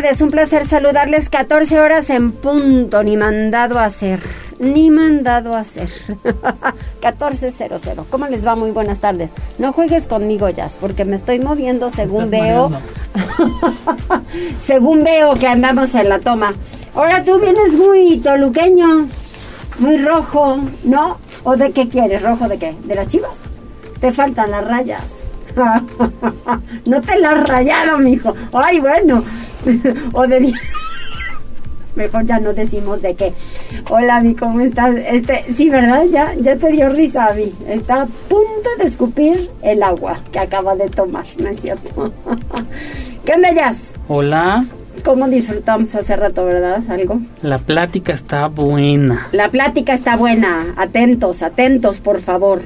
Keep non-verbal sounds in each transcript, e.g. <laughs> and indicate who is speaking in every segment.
Speaker 1: Tardes, un placer saludarles. 14 horas en punto, ni mandado a hacer, ni mandado a hacer. <laughs> 14.00. ¿Cómo les va? Muy buenas tardes. No juegues conmigo, Jazz, porque me estoy moviendo según veo. <laughs> según veo que andamos en la toma. Ahora tú vienes muy toluqueño, muy rojo, ¿no? ¿O de qué quieres? ¿Rojo de qué? ¿De las chivas? Te faltan las rayas. <laughs> no te las rayaron, mijo. Ay, bueno, <laughs> o de <laughs> mejor ya no decimos de qué. Hola, mi ¿cómo estás? Este, sí, ¿verdad? Ya, ya te dio risa, Avi. Está a punto de escupir el agua que acaba de tomar, ¿no es cierto? ¿Qué onda, Jazz?
Speaker 2: Hola.
Speaker 1: ¿Cómo disfrutamos hace rato, verdad? ¿Algo?
Speaker 2: La plática está buena.
Speaker 1: La plática está buena. Atentos, atentos, por favor.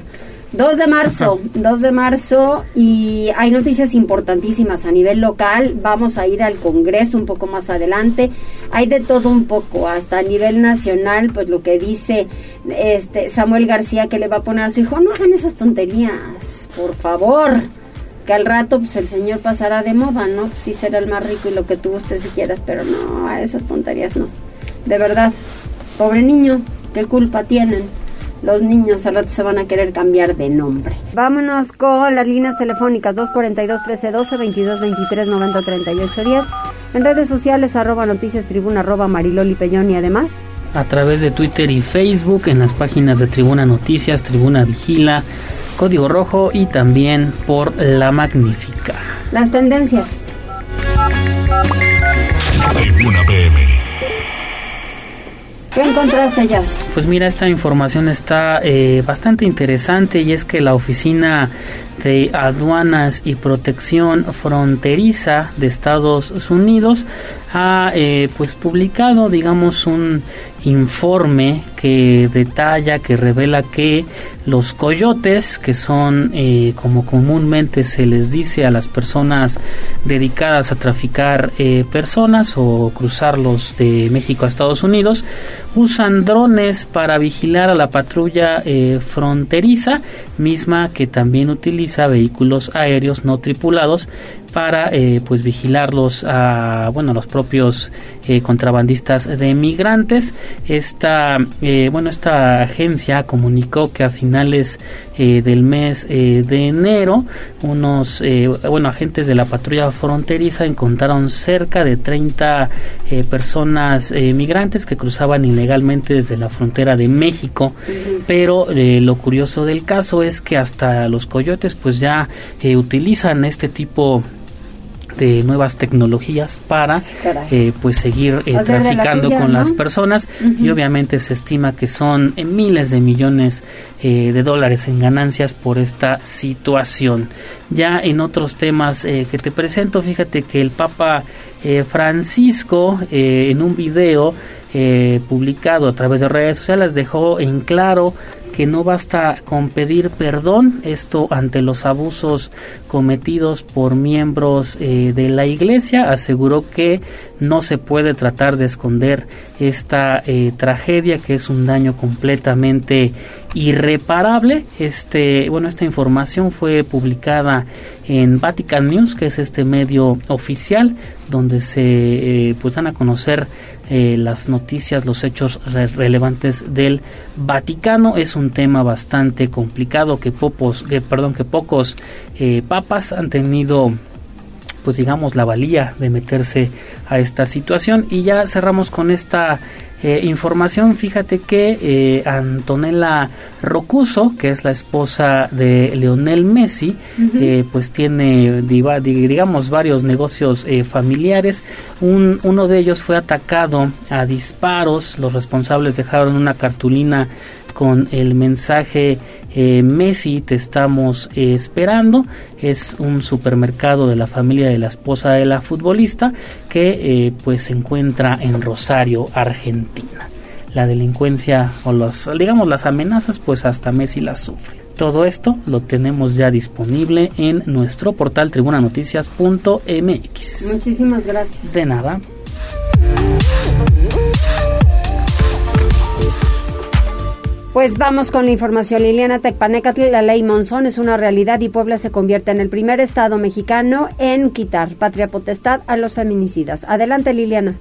Speaker 1: 2 de marzo, 2 de marzo y hay noticias importantísimas a nivel local. Vamos a ir al Congreso un poco más adelante. Hay de todo un poco, hasta a nivel nacional, pues lo que dice este Samuel García que le va a poner a su hijo, no hagan esas tonterías, por favor. Que al rato pues el señor pasará de moda, ¿no? Pues sí será el más rico y lo que tú gustes si quieras, pero no, a esas tonterías no. De verdad, pobre niño, ¿qué culpa tienen? Los niños al rato se van a querer cambiar de nombre. Vámonos con las líneas telefónicas 242-1312, 2223-903810. En redes sociales, arroba noticias tribuna, arroba mariloli Pellón y además...
Speaker 2: A través de Twitter y Facebook, en las páginas de Tribuna Noticias, Tribuna Vigila, Código Rojo y también por La Magnífica.
Speaker 1: Las tendencias. ¿Qué encontraste, Jazz?
Speaker 2: Pues mira, esta información está eh, bastante interesante y es que la Oficina de Aduanas y Protección Fronteriza de Estados Unidos ha eh, pues publicado, digamos, un informe que detalla, que revela que los coyotes, que son eh, como comúnmente se les dice a las personas dedicadas a traficar eh, personas o cruzarlos de México a Estados Unidos, usan drones para vigilar a la patrulla fronteriza, misma que también utiliza vehículos aéreos no tripulados para eh, pues vigilarlos a bueno los propios eh, contrabandistas de migrantes. Esta eh, bueno esta agencia comunicó que a finales del mes de enero unos bueno agentes de la patrulla fronteriza encontraron cerca de 30 personas migrantes que cruzaban ilegalmente desde la frontera de México. Pero lo curioso del caso es que hasta los coyotes pues ya utilizan este tipo de nuevas tecnologías para eh, pues seguir eh, traficando con las personas. Y obviamente se estima que son eh, miles de millones de dólares en ganancias por esta situación. Ya en otros temas que te presento fíjate que el Papa Francisco en un video publicado a través de redes sociales dejó en claro que no basta con pedir perdón, esto ante los abusos cometidos por miembros eh, de la iglesia, aseguró que no se puede tratar de esconder esta eh, tragedia que es un daño completamente irreparable. Este, bueno, esta información fue publicada en Vatican News, que es este medio oficial donde se eh, pues dan a conocer eh, las noticias, los hechos relevantes del Vaticano. Es un tema bastante complicado que, popos, que, perdón, que pocos eh, papas han tenido pues digamos la valía de meterse a esta situación y ya cerramos con esta eh, información, fíjate que eh, Antonella Rocuso, que es la esposa de Leonel Messi, eh, pues tiene, digamos, varios negocios familiares. Un, uno de ellos fue atacado a disparos. Los responsables dejaron una cartulina con el mensaje eh, Messi te estamos esperando. Es un supermercado de la familia de la esposa de la futbolista que pues se encuentra en Rosario, Argentina. La delincuencia o los, digamos las amenazas, pues hasta Messi las sufre. Todo esto lo tenemos ya disponible en nuestro portal tribunanoticias.mx.
Speaker 1: Muchísimas gracias.
Speaker 2: De nada.
Speaker 1: Pues vamos con la información. Liliana Tecpanecatl, la ley Monzón es una realidad y Puebla se convierte en el primer estado mexicano en quitar patria potestad a los feminicidas. Adelante, Liliana.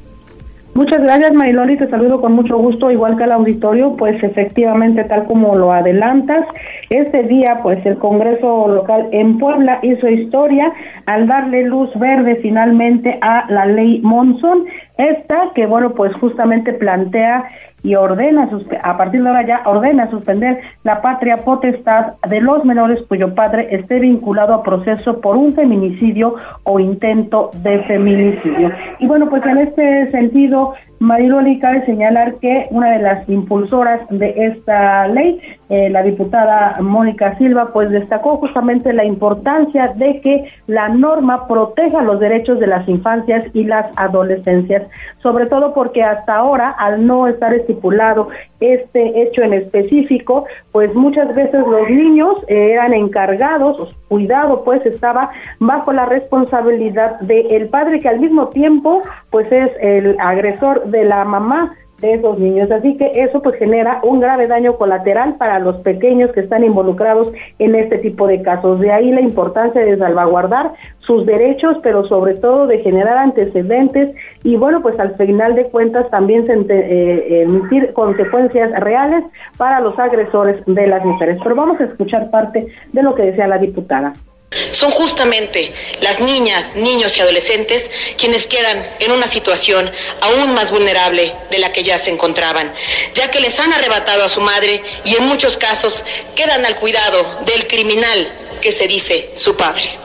Speaker 3: Muchas gracias, Mariloli. Te saludo con mucho gusto, igual que al auditorio. Pues efectivamente, tal como lo adelantas, este día, pues el Congreso local en Puebla hizo historia al darle luz verde finalmente a la ley Monzón. Esta que, bueno, pues justamente plantea y ordena, a partir de ahora ya ordena suspender la patria potestad de los menores cuyo padre esté vinculado a proceso por un feminicidio o intento de feminicidio. Y bueno, pues en este sentido, Mariloli cabe señalar que una de las impulsoras de esta ley, eh, la diputada Mónica Silva, pues destacó justamente la importancia de que la norma proteja los derechos de las infancias y las adolescencias, sobre todo porque hasta ahora, al no estar estipulado este hecho en específico, pues muchas veces los niños eran encargados, cuidado pues estaba bajo la responsabilidad del padre que al mismo tiempo pues es el agresor de la mamá de esos niños. Así que eso pues genera un grave daño colateral para los pequeños que están involucrados en este tipo de casos. De ahí la importancia de salvaguardar sus derechos, pero sobre todo de generar antecedentes y bueno, pues al final de cuentas también se eh, emitir consecuencias reales para los agresores de las mujeres. Pero vamos a escuchar parte de lo que decía la diputada.
Speaker 4: Son justamente las niñas, niños y adolescentes quienes quedan en una situación aún más vulnerable de la que ya se encontraban, ya que les han arrebatado a su madre y en muchos casos quedan al cuidado del criminal que se dice su padre.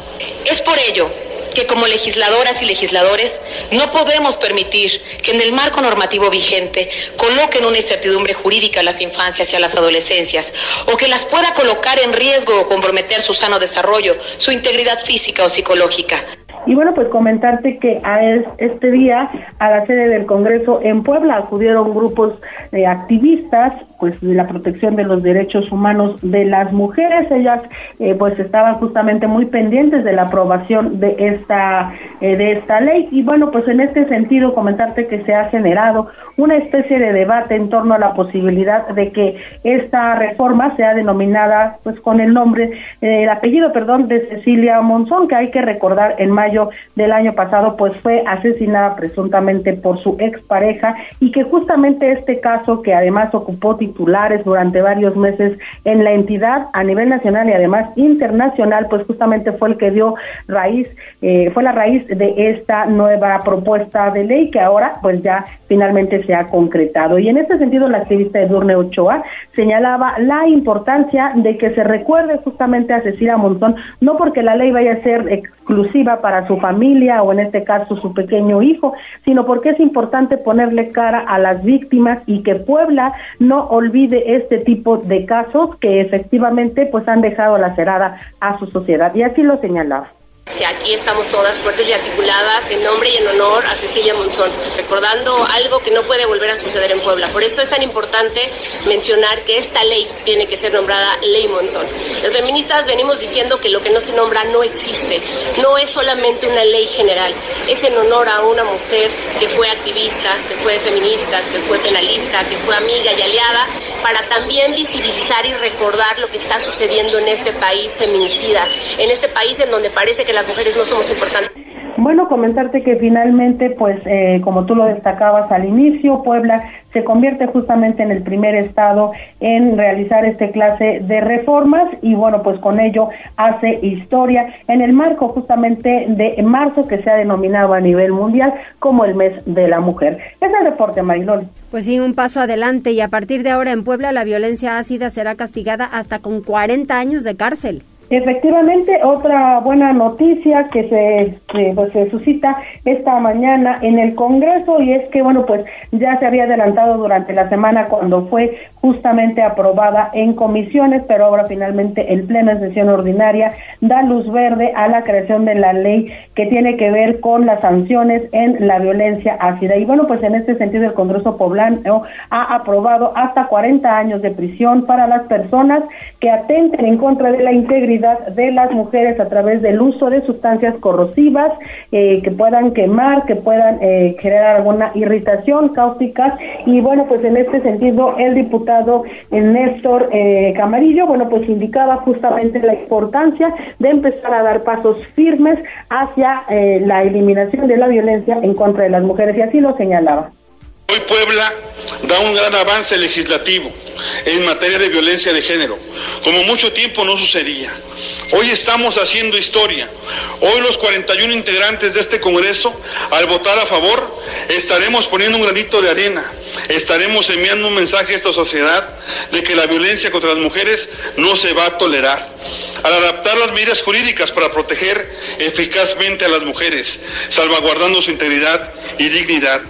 Speaker 4: Es por ello que como legisladoras y legisladores no podemos permitir que en el marco normativo vigente coloquen una incertidumbre jurídica a las infancias y a las adolescencias o que las pueda colocar en riesgo o comprometer su sano desarrollo, su integridad física o psicológica.
Speaker 3: Y bueno, pues comentarte que a este día a la sede del Congreso en Puebla acudieron grupos de activistas pues de la protección de los derechos humanos de las mujeres. Ellas eh, pues estaban justamente muy pendientes de la aprobación de esta eh, de esta ley y bueno, pues en este sentido comentarte que se ha generado una especie de debate en torno a la posibilidad de que esta reforma sea denominada pues con el nombre eh, el apellido, perdón, de Cecilia Monzón, que hay que recordar en mayo del año pasado pues fue asesinada presuntamente por su expareja y que justamente este caso que además ocupó titulares durante varios meses en la entidad a nivel nacional y además internacional, pues justamente fue el que dio raíz, eh, fue la raíz de esta nueva propuesta de ley que ahora pues ya finalmente se ha concretado. Y en este sentido la activista Edurne Ochoa señalaba la importancia de que se recuerde justamente a Cecilia Montón, no porque la ley vaya a ser exclusiva para su familia o en este caso su pequeño hijo, sino porque es importante ponerle cara a las víctimas y que Puebla no olvide este tipo de casos que efectivamente pues han dejado lacerada a su sociedad. Y así lo señalaba
Speaker 5: que aquí estamos todas fuertes y articuladas en nombre y en honor a Cecilia Monzón, recordando algo que no puede volver a suceder en Puebla. Por eso es tan importante mencionar que esta ley tiene que ser nombrada Ley Monzón. Los feministas venimos diciendo que lo que no se nombra no existe, no es solamente una ley general, es en honor a una mujer que fue activista, que fue feminista, que fue penalista, que fue amiga y aliada, para también visibilizar y recordar lo que está sucediendo en este país feminicida, en este país en donde parece que las mujeres no somos importantes.
Speaker 3: Bueno, comentarte que finalmente, pues, eh, como tú lo destacabas al inicio, Puebla se convierte justamente en el primer estado en realizar este clase de reformas y bueno, pues con ello hace historia en el marco justamente de marzo que se ha denominado a nivel mundial como el mes de la mujer. Es el reporte, Marilol.
Speaker 1: Pues sí, un paso adelante y a partir de ahora en Puebla la violencia ácida será castigada hasta con 40 años de cárcel.
Speaker 3: Efectivamente, otra buena noticia que se, pues, se suscita esta mañana en el Congreso y es que, bueno, pues ya se había adelantado durante la semana cuando fue justamente aprobada en comisiones, pero ahora finalmente el Pleno de Sesión Ordinaria da luz verde a la creación de la ley que tiene que ver con las sanciones en la violencia ácida. Y bueno, pues en este sentido el Congreso Poblano ha aprobado hasta 40 años de prisión para las personas que atenten en contra de la integridad de las mujeres a través del uso de sustancias corrosivas eh, que puedan quemar, que puedan eh, generar alguna irritación, cáusticas. Y bueno, pues en este sentido, el diputado eh, Néstor Camarillo, bueno, pues indicaba justamente la importancia de empezar a dar pasos firmes hacia la eliminación de la violencia en contra de las mujeres. Y así lo señalaba.
Speaker 6: Hoy Puebla da un gran avance legislativo en materia de violencia de género, como mucho tiempo no sucedía. Hoy estamos haciendo historia. Hoy los 41 integrantes de este Congreso, al votar a favor, estaremos poniendo un granito de arena, estaremos enviando un mensaje a esta sociedad de que la violencia contra las mujeres no se va a tolerar. Al adaptar las medidas jurídicas para proteger eficazmente a las mujeres, salvaguardando su integridad y dignidad.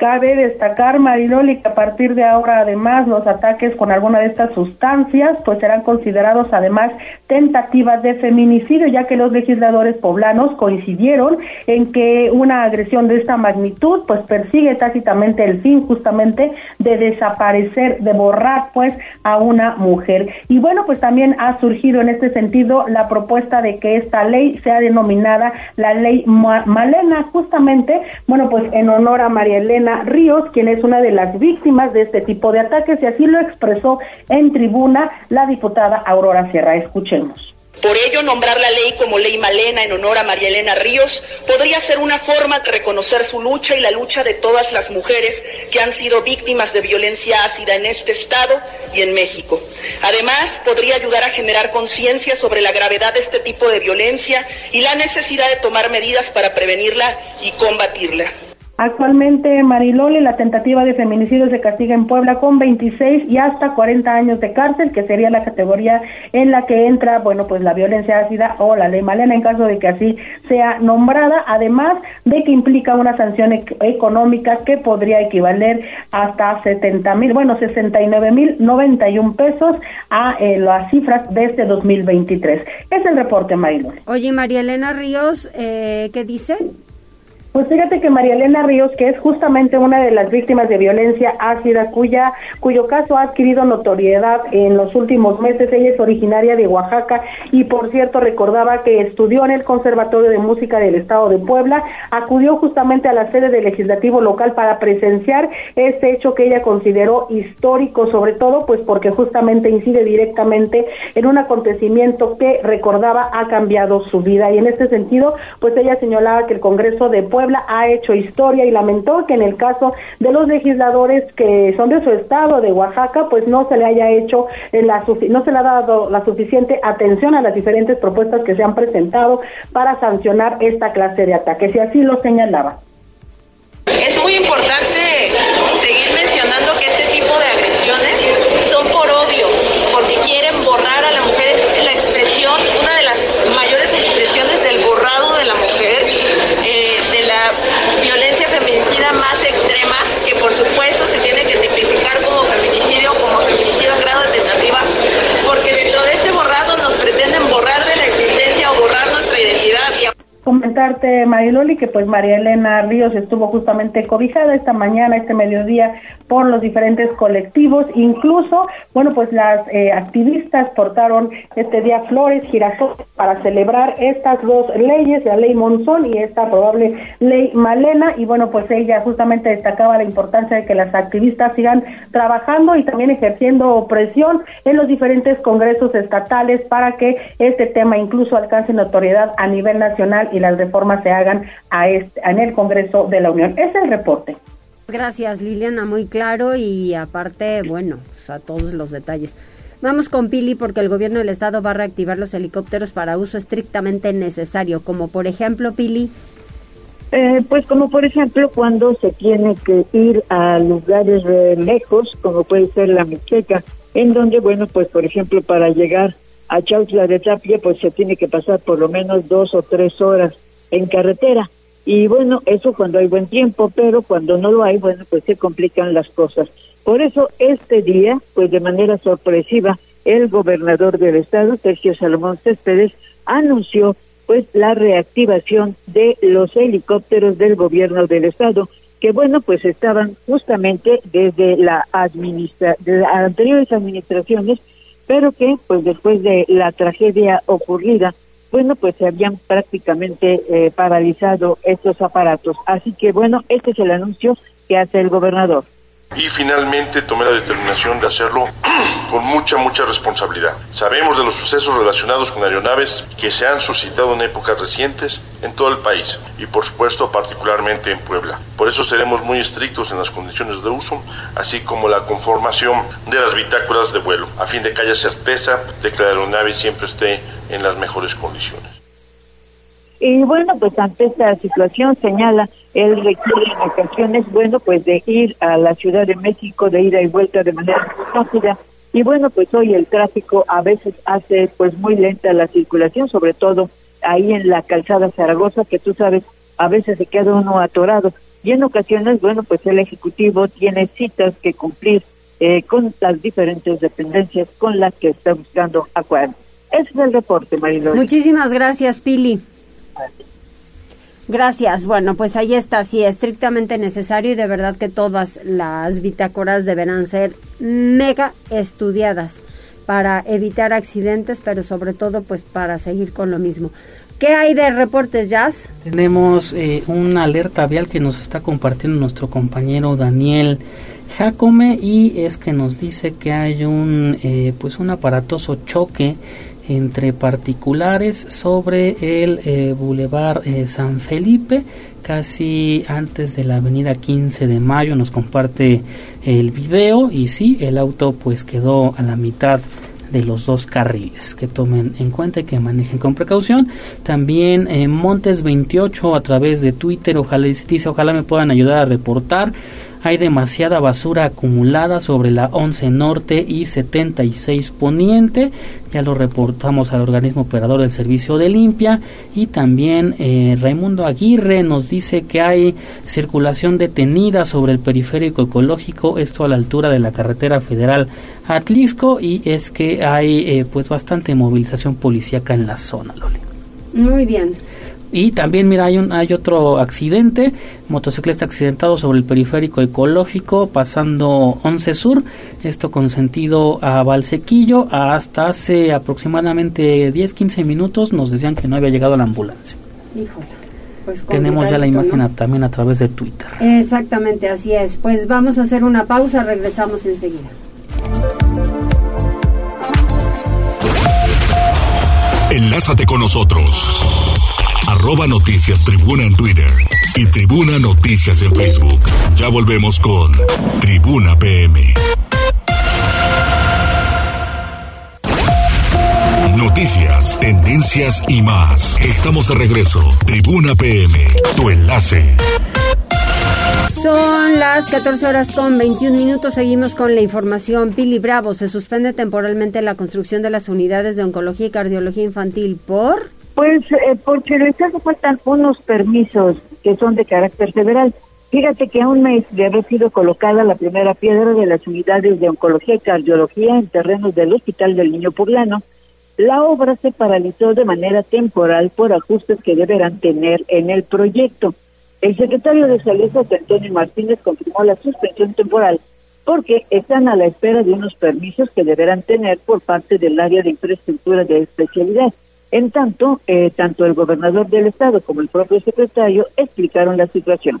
Speaker 3: Cabe destacar, Mariloli, que a partir de ahora, además, los ataques con alguna de estas sustancias, pues serán considerados además tentativas de feminicidio, ya que los legisladores poblanos coincidieron en que una agresión de esta magnitud, pues persigue tácitamente el fin justamente de desaparecer, de borrar, pues, a una mujer. Y bueno, pues también ha surgido en este sentido la propuesta de que esta ley sea denominada la ley Malena, justamente, bueno, pues en honor a María Elena Ríos, quien es una de las víctimas de este tipo de ataques, y así lo expresó en tribuna la diputada Aurora Sierra. Escuchemos.
Speaker 4: Por ello, nombrar la ley como Ley Malena en honor a María Elena Ríos podría ser una forma de reconocer su lucha y la lucha de todas las mujeres que han sido víctimas de violencia ácida en este estado y en México. Además, podría ayudar a generar conciencia sobre la gravedad de este tipo de violencia y la necesidad de tomar medidas para prevenirla y combatirla.
Speaker 3: Actualmente, Mariloli, la tentativa de feminicidio se castiga en Puebla con 26 y hasta 40 años de cárcel, que sería la categoría en la que entra, bueno, pues la violencia ácida o la ley Malena en caso de que así sea nombrada, además de que implica una sanción económica que podría equivaler hasta 70 mil, bueno, 69 mil 91 pesos a eh, las cifras de este 2023. Es el reporte, Mariloli.
Speaker 1: Oye, María Elena Ríos, eh, ¿qué dice?
Speaker 3: Pues fíjate que María Elena Ríos, que es justamente una de las víctimas de violencia ácida, cuya, cuyo caso ha adquirido notoriedad en los últimos meses, ella es originaria de Oaxaca y por cierto recordaba que estudió en el Conservatorio de Música del Estado de Puebla, acudió justamente a la sede del legislativo local para presenciar este hecho que ella consideró histórico, sobre todo pues porque justamente incide directamente en un acontecimiento que recordaba ha cambiado su vida. Y en este sentido pues ella señalaba que el Congreso de Puebla Puebla ha hecho historia y lamentó que en el caso de los legisladores que son de su estado, de Oaxaca, pues no se le haya hecho la no se le ha dado la suficiente atención a las diferentes propuestas que se han presentado para sancionar esta clase de ataques y así lo señalaba.
Speaker 4: Es muy importante seguir mencionando que este tipo de agresiones son por odio, porque quieren borrar a la mujer, es la expresión, una de las mayores expresiones del borrado de la mujer violencia feminicida más extrema, que por supuesto se tiene que tipificar como feminicidio, como feminicidio en grado de tentativa, porque dentro de este borrado nos pretenden borrar de la existencia o borrar nuestra identidad. Y
Speaker 3: comentarte, Mariloli, que pues María Elena Ríos estuvo justamente cobijada esta mañana, este mediodía, por los diferentes colectivos, incluso, bueno, pues las eh, activistas portaron este día flores, girasoles para celebrar estas dos leyes, la ley Monzón y esta probable ley Malena, y bueno, pues ella justamente destacaba la importancia de que las activistas sigan trabajando y también ejerciendo presión en los diferentes congresos estatales para que este tema incluso alcance notoriedad a nivel nacional y las reformas se hagan a este, en el Congreso de la Unión. Es el reporte.
Speaker 1: Gracias, Liliana, muy claro y aparte, bueno, a todos los detalles. Vamos con Pili porque el gobierno del estado va a reactivar los helicópteros para uso estrictamente necesario, como por ejemplo, Pili.
Speaker 7: Eh, pues como por ejemplo cuando se tiene que ir a lugares lejos, como puede ser la Mixteca, en donde, bueno, pues por ejemplo para llegar a Chautla de Tapia, pues se tiene que pasar por lo menos dos o tres horas en carretera. Y bueno, eso cuando hay buen tiempo, pero cuando no lo hay, bueno, pues se complican las cosas. Por eso este día, pues de manera sorpresiva, el gobernador del estado, Sergio Salomón Céspedes, anunció pues la reactivación de los helicópteros del gobierno del estado, que bueno, pues estaban justamente desde la administra de las anteriores administraciones, pero que pues después de la tragedia ocurrida, bueno, pues se habían prácticamente eh, paralizado estos aparatos. Así que bueno, este es el anuncio que hace el gobernador
Speaker 8: y finalmente tomé la determinación de hacerlo <clears throat> con mucha, mucha responsabilidad. Sabemos de los sucesos relacionados con aeronaves que se han suscitado en épocas recientes en todo el país y por supuesto particularmente en Puebla. Por eso seremos muy estrictos en las condiciones de uso, así como la conformación de las bitácoras de vuelo, a fin de que haya certeza de que la aeronave siempre esté en las mejores condiciones.
Speaker 7: Y bueno, pues ante esta situación señala, él requiere en ocasiones, bueno, pues de ir a la Ciudad de México, de ida y vuelta de manera rápida. Y bueno, pues hoy el tráfico a veces hace pues muy lenta la circulación, sobre todo ahí en la calzada Zaragoza, que tú sabes, a veces se queda uno atorado. Y en ocasiones, bueno, pues el Ejecutivo tiene citas que cumplir eh, con las diferentes dependencias con las que está buscando acuerdos. Ese es el reporte, Marilón.
Speaker 1: Muchísimas gracias, Pili. Gracias. Bueno, pues ahí está, sí, estrictamente necesario y de verdad que todas las bitácoras deberán ser mega estudiadas para evitar accidentes, pero sobre todo pues para seguir con lo mismo. ¿Qué hay de reportes, Jazz?
Speaker 2: Tenemos eh, una alerta vial que nos está compartiendo nuestro compañero Daniel Jacome y es que nos dice que hay un eh, pues un aparatoso choque entre particulares sobre el eh, Boulevard eh, San Felipe, casi antes de la avenida 15 de mayo. Nos comparte el video y sí, el auto pues quedó a la mitad de los dos carriles que tomen en cuenta y que manejen con precaución también eh, Montes 28 a través de Twitter ojalá dice ojalá me puedan ayudar a reportar hay demasiada basura acumulada sobre la 11 Norte y 76 Poniente. Ya lo reportamos al organismo operador del servicio de limpia. Y también eh, Raimundo Aguirre nos dice que hay circulación detenida sobre el periférico ecológico, esto a la altura de la carretera federal Atlisco. Y es que hay eh, pues bastante movilización policíaca en la zona, Loli.
Speaker 1: Muy bien.
Speaker 2: Y también, mira, hay, un, hay otro accidente, motociclista accidentado sobre el periférico ecológico pasando 11 Sur, esto con sentido a Valsequillo, hasta hace aproximadamente 10-15 minutos nos decían que no había llegado la ambulancia.
Speaker 1: Híjole.
Speaker 2: Pues Tenemos ya la imagen también a través de Twitter.
Speaker 1: Exactamente, así es. Pues vamos a hacer una pausa, regresamos enseguida.
Speaker 9: Enlázate con nosotros arroba noticias tribuna en Twitter y tribuna noticias en Facebook. Ya volvemos con Tribuna PM. Noticias, tendencias y más. Estamos de regreso. Tribuna PM, tu enlace.
Speaker 1: Son las 14 horas con 21 minutos. Seguimos con la información. Pili Bravo se suspende temporalmente la construcción de las unidades de oncología y cardiología infantil por
Speaker 7: pues eh, porque les hace faltan unos permisos que son de carácter federal. Fíjate que a un mes de haber sido colocada la primera piedra de las unidades de oncología y cardiología en terrenos del Hospital del Niño Poblano, la obra se paralizó de manera temporal por ajustes que deberán tener en el proyecto. El secretario de Salud, Antonio Martínez, confirmó la suspensión temporal porque están a la espera de unos permisos que deberán tener por parte del área de infraestructura de especialidad. En tanto, eh, tanto el gobernador del estado como el propio secretario explicaron la situación.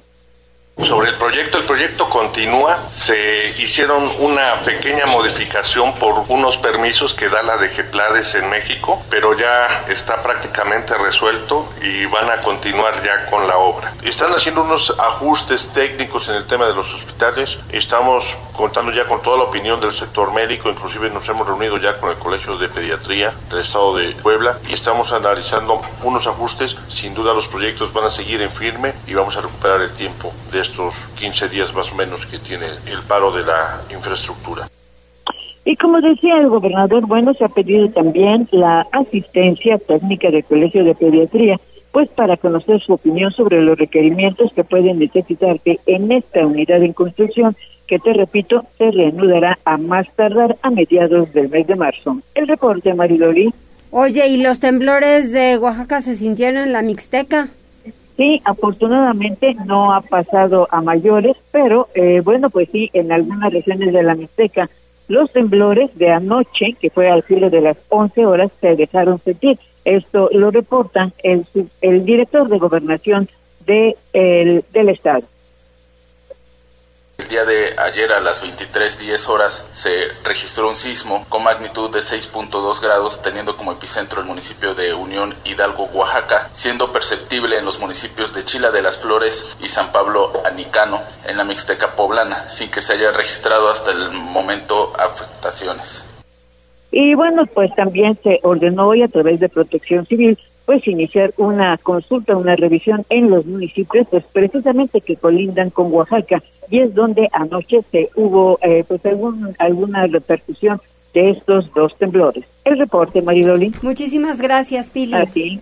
Speaker 8: Sobre el proyecto, el proyecto continúa. Se hicieron una pequeña modificación por unos permisos que da la de Geplades en México, pero ya está prácticamente resuelto y van a continuar ya con la obra. Están haciendo unos ajustes técnicos en el tema de los hospitales. Estamos contando ya con toda la opinión del sector médico, inclusive nos hemos reunido ya con el Colegio de Pediatría del Estado de Puebla y estamos analizando unos ajustes. Sin duda los proyectos van a seguir en firme y vamos a recuperar el tiempo de estos 15 días más o menos que tiene el paro de la infraestructura.
Speaker 7: Y como decía el gobernador, bueno, se ha pedido también la asistencia técnica del Colegio de Pediatría, pues para conocer su opinión sobre los requerimientos que pueden necesitarse en esta unidad en construcción, que te repito, se reanudará a más tardar a mediados del mes de marzo. El reporte, Mariloli.
Speaker 1: Oye, ¿y los temblores de Oaxaca se sintieron en la Mixteca?
Speaker 7: Sí, afortunadamente no ha pasado a mayores, pero eh, bueno, pues sí, en algunas regiones de la Mixteca los temblores de anoche, que fue al filo de las 11 horas, se dejaron sentir. Esto lo reporta el, el director de gobernación de el, del estado.
Speaker 10: El día de ayer a las 23.10 horas se registró un sismo con magnitud de 6.2 grados, teniendo como epicentro el municipio de Unión Hidalgo, Oaxaca, siendo perceptible en los municipios de Chila de las Flores y San Pablo Anicano, en la Mixteca poblana, sin que se haya registrado hasta el momento afectaciones.
Speaker 7: Y bueno, pues también se ordenó hoy a través de Protección Civil pues iniciar una consulta, una revisión en los municipios, pues precisamente que colindan con Oaxaca y es donde anoche se hubo eh, pues algún, alguna repercusión de estos dos temblores. El reporte, Maridoli.
Speaker 1: Muchísimas gracias, Pili.
Speaker 7: Así.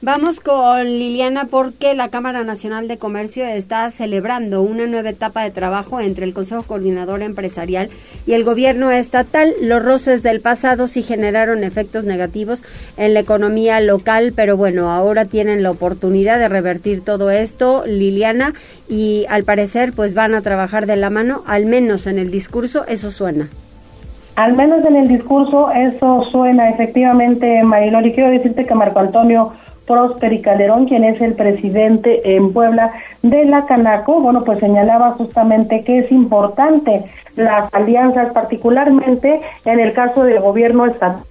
Speaker 1: Vamos con Liliana porque la Cámara Nacional de Comercio está celebrando una nueva etapa de trabajo entre el Consejo Coordinador Empresarial y el gobierno estatal. Los roces del pasado sí generaron efectos negativos en la economía local, pero bueno, ahora tienen la oportunidad de revertir todo esto, Liliana, y al parecer pues van a trabajar de la mano, al menos en el discurso, eso suena.
Speaker 3: Al menos en el discurso eso suena efectivamente, Mariloli. Quiero decirte que Marco Antonio Prósperi Calderón, quien es el presidente en Puebla de la Canaco, bueno, pues señalaba justamente que es importante las alianzas, particularmente en el caso del gobierno estatal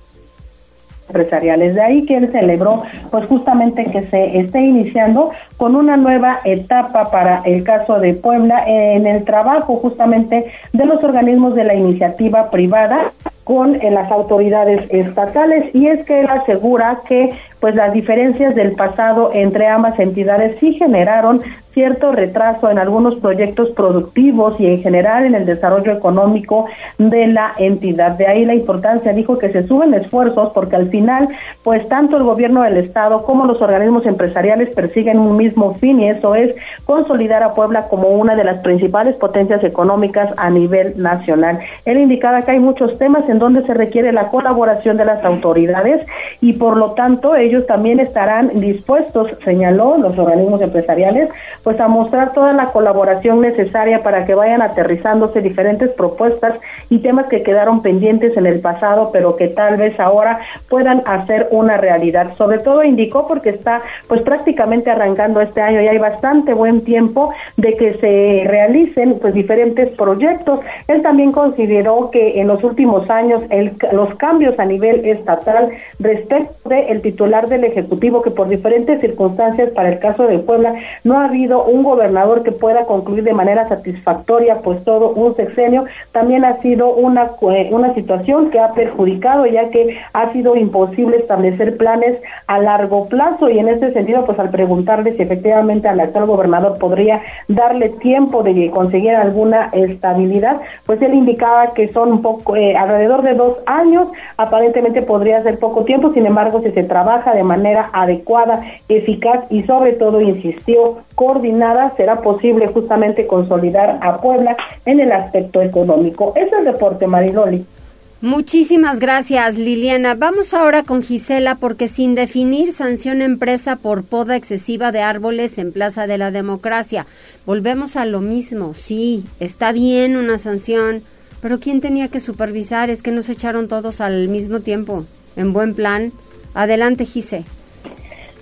Speaker 3: empresariales. De ahí que él celebró, pues justamente que se esté iniciando con una nueva etapa para el caso de Puebla en el trabajo justamente de los organismos de la iniciativa privada con eh, las autoridades estatales y es que él asegura que pues las diferencias del pasado entre ambas entidades sí generaron cierto retraso en algunos proyectos productivos y en general en el desarrollo económico de la entidad. De ahí la importancia, dijo que se suben esfuerzos porque al final, pues tanto el gobierno del Estado como los organismos empresariales persiguen un mismo fin y eso es consolidar a Puebla como una de las principales potencias económicas a nivel nacional. Él indicaba que hay muchos temas en donde se requiere la colaboración de las autoridades y por lo tanto ellos también estarán dispuestos, señaló los organismos empresariales, pues a mostrar toda la colaboración necesaria para que vayan aterrizándose diferentes propuestas y temas que quedaron pendientes en el pasado, pero que tal vez ahora puedan hacer una realidad. Sobre todo indicó porque está pues prácticamente arrancando este año y hay bastante buen tiempo de que se realicen pues diferentes proyectos. Él también consideró que en los últimos años el, los cambios a nivel estatal respecto del titular del Ejecutivo que por diferentes circunstancias para el caso de Puebla no ha habido un gobernador que pueda concluir de manera satisfactoria pues todo un sexenio, también ha sido una, una situación que ha perjudicado ya que ha sido imposible establecer planes a largo plazo. Y en este sentido pues al preguntarle si efectivamente al actual gobernador podría darle tiempo de conseguir alguna estabilidad, pues él indicaba que son un poco eh, alrededor de dos años, aparentemente podría ser poco tiempo, sin embargo si se trabaja de manera adecuada, eficaz y sobre todo insistió será posible justamente consolidar a Puebla en el aspecto económico. Es el deporte, Mariloli.
Speaker 1: Muchísimas gracias, Liliana. Vamos ahora con Gisela porque sin definir sanción empresa por poda excesiva de árboles en Plaza de la Democracia. Volvemos a lo mismo. Sí, está bien una sanción, pero ¿quién tenía que supervisar? Es que nos echaron todos al mismo tiempo, en buen plan. Adelante, Gise.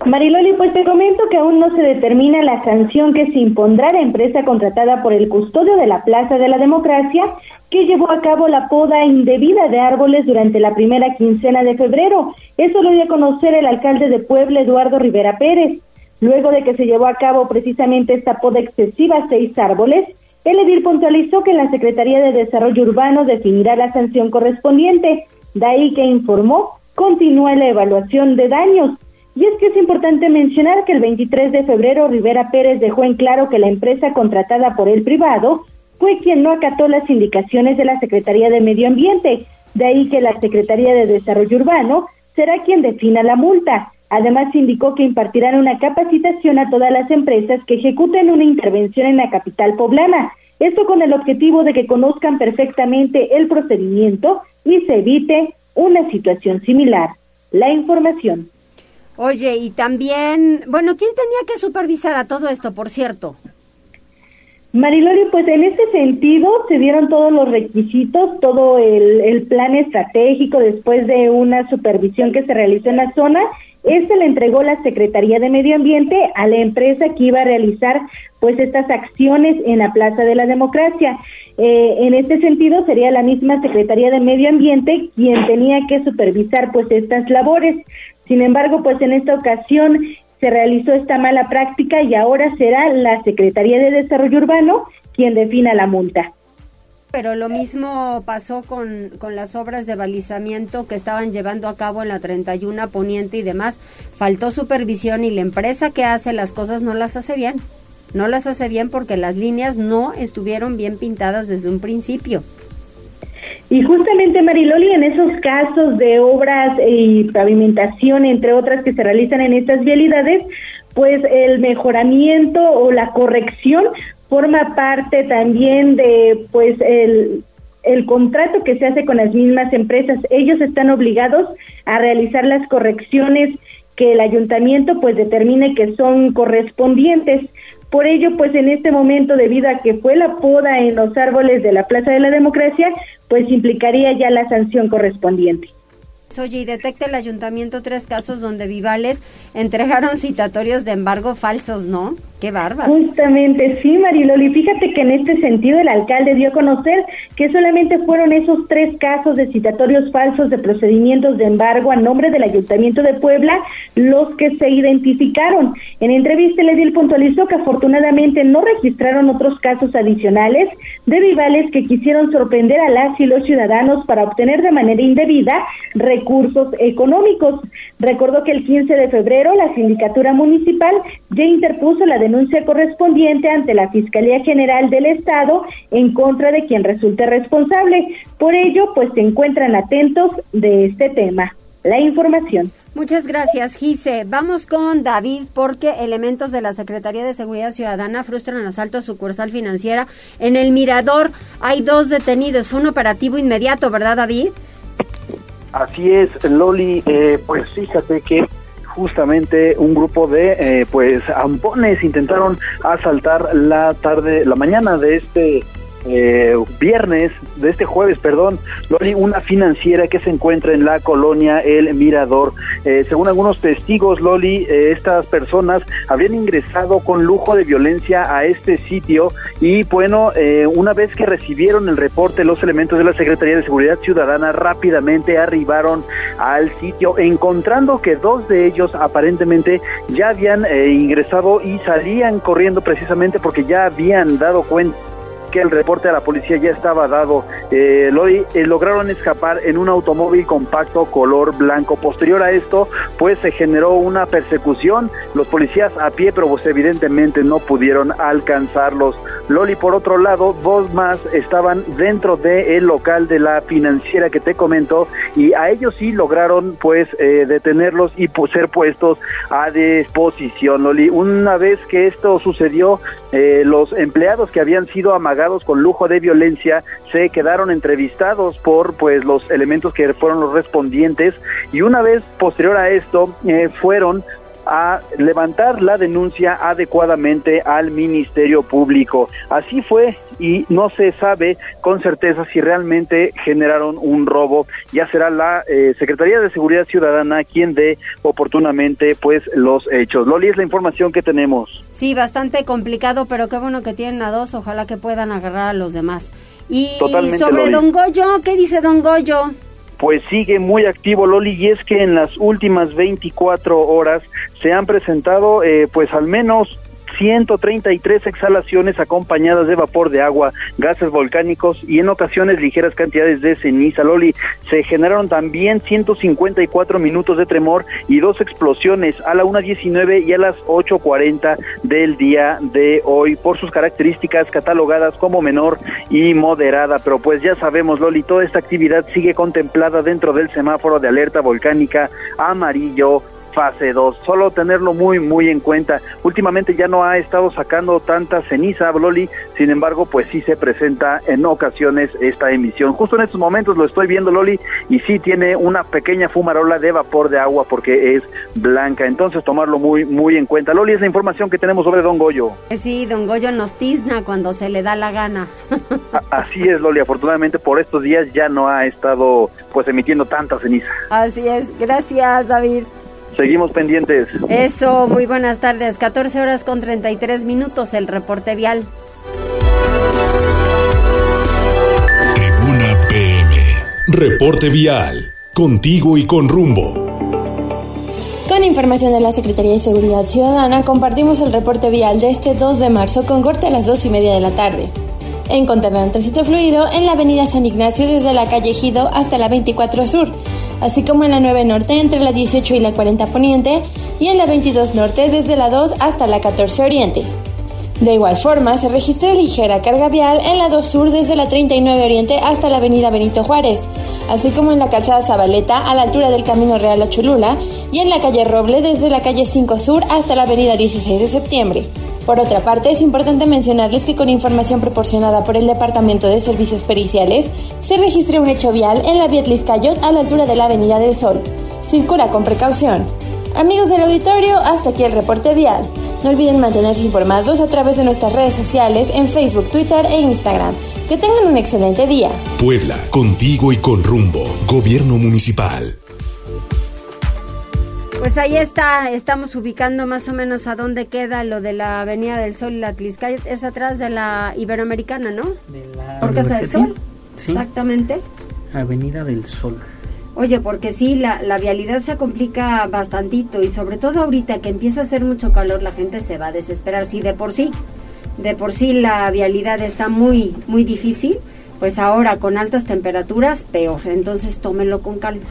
Speaker 11: Mariloli, pues te comento que aún no se determina la sanción que se impondrá a la empresa contratada por el custodio de la Plaza de la Democracia que llevó a cabo la poda indebida de árboles durante la primera quincena de febrero. Eso lo dio a conocer el alcalde de Puebla, Eduardo Rivera Pérez. Luego de que se llevó a cabo precisamente esta poda excesiva a seis árboles, el edil puntualizó que la Secretaría de Desarrollo Urbano definirá la sanción correspondiente. De ahí que informó, continúa la evaluación de daños y es que es importante mencionar que el 23 de febrero Rivera Pérez dejó en claro que la empresa contratada por el privado fue quien no acató las indicaciones de la Secretaría de Medio Ambiente. De ahí que la Secretaría de Desarrollo Urbano será quien defina la multa. Además, indicó que impartirán una capacitación a todas las empresas que ejecuten una intervención en la capital poblana. Esto con el objetivo de que conozcan perfectamente el procedimiento y se evite una situación similar. La información.
Speaker 1: Oye, y también, bueno, ¿quién tenía que supervisar a todo esto, por cierto?
Speaker 11: Marilori, pues en este sentido se dieron todos los requisitos, todo el, el, plan estratégico después de una supervisión que se realizó en la zona. Este le entregó la Secretaría de Medio Ambiente a la empresa que iba a realizar pues estas acciones en la Plaza de la Democracia. Eh, en este sentido sería la misma Secretaría de Medio Ambiente quien tenía que supervisar pues estas labores. Sin embargo, pues en esta ocasión se realizó esta mala práctica y ahora será la Secretaría de Desarrollo Urbano quien defina la multa.
Speaker 1: Pero lo mismo pasó con, con las obras de balizamiento que estaban llevando a cabo en la 31 Poniente y demás. Faltó supervisión y la empresa que hace las cosas no las hace bien. No las hace bien porque las líneas no estuvieron bien pintadas desde un principio.
Speaker 11: Y justamente Mariloli, en esos casos de obras y pavimentación, entre otras que se realizan en estas vialidades, pues el mejoramiento o la corrección forma parte también de pues el, el contrato que se hace con las mismas empresas. Ellos están obligados a realizar las correcciones que el ayuntamiento pues determine que son correspondientes. Por ello, pues en este momento, debido a que fue la poda en los árboles de la Plaza de la Democracia, pues implicaría ya la sanción correspondiente.
Speaker 1: Oye, y detecta el ayuntamiento tres casos donde Vivales entregaron citatorios de embargo falsos, ¿no? Qué bárbaro.
Speaker 11: Justamente, sí, Mariloli. Fíjate que en este sentido el alcalde dio a conocer que solamente fueron esos tres casos de citatorios falsos de procedimientos de embargo a nombre del Ayuntamiento de Puebla los que se identificaron. En entrevista, el edil puntualizó que afortunadamente no registraron otros casos adicionales de Vivales que quisieron sorprender a las y los ciudadanos para obtener de manera indebida recursos económicos. Recordó que el 15 de febrero la sindicatura municipal ya interpuso la correspondiente ante la Fiscalía General del Estado en contra de quien resulte responsable. Por ello, pues se encuentran atentos de este tema. La información.
Speaker 1: Muchas gracias, Gise. Vamos con David porque elementos de la Secretaría de Seguridad Ciudadana frustran asalto a sucursal financiera en el Mirador. Hay dos detenidos. Fue un operativo inmediato, ¿verdad, David?
Speaker 12: Así es, Loli. Eh, pues fíjate que justamente un grupo de eh, pues ampones intentaron asaltar la tarde, la mañana de este eh, viernes, de este jueves, perdón, una financiera que se encuentra en la colonia El Mirador. Eh, según algunos testigos, Loli, eh, estas personas habrían ingresado con lujo de violencia a este sitio y bueno, eh, una vez que recibieron el reporte, los elementos de la Secretaría de Seguridad Ciudadana rápidamente arribaron al sitio, encontrando que dos de ellos aparentemente ya habían ingresado y salían corriendo precisamente porque ya habían dado cuenta el reporte a la policía ya estaba dado. Eh, eh, lograron escapar en un automóvil compacto color blanco. Posterior a esto, pues se generó una persecución. Los policías a pie, pero pues, evidentemente no pudieron alcanzarlos. Loli, por otro lado, dos más estaban dentro del local de la financiera que te comento y a ellos sí lograron pues eh, detenerlos y pues, ser puestos a disposición. Loli, una vez que esto sucedió, eh, los empleados que habían sido amagados con lujo de violencia se quedaron entrevistados por pues los elementos que fueron los respondientes. Y una vez posterior a esto eh, fueron a levantar la denuncia adecuadamente al Ministerio Público. Así fue y no se sabe con certeza si realmente generaron un robo. Ya será la eh, Secretaría de Seguridad Ciudadana quien dé oportunamente pues los hechos. Loli es la información que tenemos.
Speaker 1: Sí, bastante complicado, pero qué bueno que tienen a dos. Ojalá que puedan agarrar a los demás. Y sobre Don Goyo, ¿qué dice Don Goyo?
Speaker 12: Pues sigue muy activo Loli y es que en las últimas 24 horas se han presentado eh, pues al menos 133 exhalaciones acompañadas de vapor de agua, gases volcánicos y en ocasiones ligeras cantidades de ceniza. Loli, se generaron también 154 minutos de tremor y dos explosiones a la 1.19 y a las 8.40 del día de hoy por sus características catalogadas como menor y moderada. Pero pues ya sabemos, Loli, toda esta actividad sigue contemplada dentro del semáforo de alerta volcánica amarillo fase 2. Solo tenerlo muy, muy en cuenta. Últimamente ya no ha estado sacando tanta ceniza, Loli, sin embargo, pues sí se presenta en ocasiones esta emisión. Justo en estos momentos lo estoy viendo, Loli, y sí tiene una pequeña fumarola de vapor de agua porque es blanca. Entonces, tomarlo muy, muy en cuenta. Loli, es la información que tenemos sobre Don Goyo.
Speaker 1: Sí, Don Goyo nos tizna cuando se le da la gana.
Speaker 12: Así es, Loli. Afortunadamente por estos días ya no ha estado pues emitiendo tanta ceniza.
Speaker 1: Así es. Gracias, David.
Speaker 12: Seguimos pendientes.
Speaker 1: Eso, muy buenas tardes. 14 horas con 33 minutos el reporte vial.
Speaker 9: Tribuna PM. Reporte vial. Contigo y con rumbo.
Speaker 13: Con información de la Secretaría de Seguridad Ciudadana, compartimos el reporte vial de este 2 de marzo con corte a las 2 y media de la tarde. Encontrarán tránsito fluido en la avenida San Ignacio desde la calle Gido hasta la 24 Sur así como en la 9 Norte entre la 18 y la 40 Poniente y en la 22 Norte desde la 2 hasta la 14 Oriente. De igual forma, se registra ligera carga vial en la 2 Sur desde la 39 Oriente hasta la avenida Benito Juárez, así como en la calzada Zabaleta a la altura del Camino Real a Cholula y en la calle Roble desde la calle 5 Sur hasta la avenida 16 de septiembre. Por otra parte, es importante mencionarles que con información proporcionada por el Departamento de Servicios Periciales, se registra un hecho vial en la vía Tliscayot a la altura de la Avenida del Sol. Circula con precaución. Amigos del auditorio, hasta aquí el reporte vial. No olviden mantenerse informados a través de nuestras redes sociales en Facebook, Twitter e Instagram. Que tengan un excelente día.
Speaker 9: Puebla, contigo y con rumbo. Gobierno Municipal.
Speaker 1: Pues ahí está, estamos ubicando más o menos a dónde queda lo de la Avenida del Sol y la Tliscay. Es atrás de la Iberoamericana, ¿no?
Speaker 2: De la
Speaker 1: Por Casa del Sol. Exactamente.
Speaker 2: Avenida del Sol.
Speaker 1: Oye, porque sí, la, la vialidad se complica bastantito y sobre todo ahorita que empieza a hacer mucho calor, la gente se va a desesperar. Sí, de por sí, de por sí la vialidad está muy, muy difícil, pues ahora con altas temperaturas, peor. Entonces tómenlo con calma.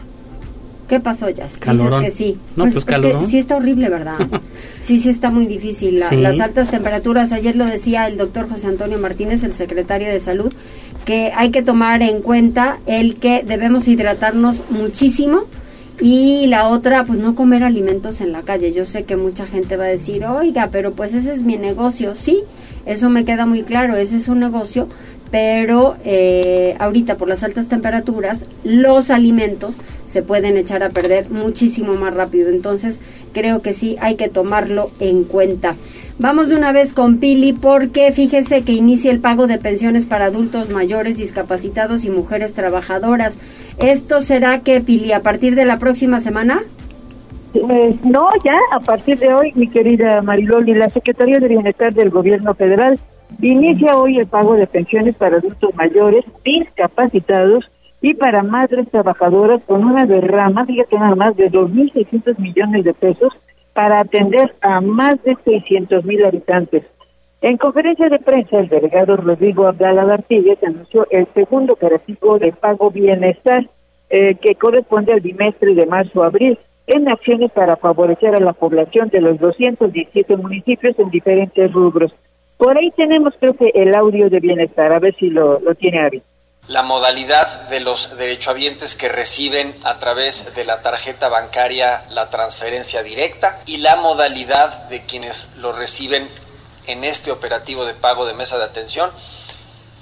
Speaker 1: ¿Qué pasó, Jazz? Dices que sí.
Speaker 2: No, pues
Speaker 1: es que sí está horrible, ¿verdad? <laughs> sí, sí está muy difícil. La-
Speaker 2: Sí.
Speaker 1: Las altas temperaturas, ayer lo decía el doctor José Antonio Martínez, el secretario de Salud, que hay que tomar en cuenta el que debemos hidratarnos muchísimo y la otra, pues no comer alimentos en la calle. Yo sé que mucha gente va a decir, oiga, pero pues ese es mi negocio. Sí, eso me queda muy claro, ese es un negocio, pero eh, ahorita por las altas temperaturas los alimentos se pueden echar a perder muchísimo más rápido. Entonces creo que sí hay que tomarlo en cuenta. Vamos de una vez con Pili porque fíjese que inicia el pago de pensiones para adultos mayores, discapacitados y mujeres trabajadoras. ¿Esto será que Pili a partir de la próxima semana?
Speaker 7: Pues no, ya a partir de hoy, mi querida Mariloli, la Secretaría de Bienestar del Gobierno Federal inicia hoy el pago de pensiones para adultos mayores, discapacitados y para madres trabajadoras con una derrama, fíjate nada más, de 2.600 millones de pesos para atender a más de 600.000 habitantes. En conferencia de prensa, el delegado Rodrigo Abdala Artigues anunció el segundo operativo de pago bienestar eh, que corresponde al bimestre de marzo-abril en acciones para favorecer a la población de los 217 municipios en diferentes rubros. Por ahí tenemos, creo que, el audio de bienestar, a ver si lo, lo tiene Ari.
Speaker 14: la modalidad de los derechohabientes que reciben a través de la tarjeta bancaria la transferencia directa y la modalidad de quienes lo reciben en este operativo de pago de mesa de atención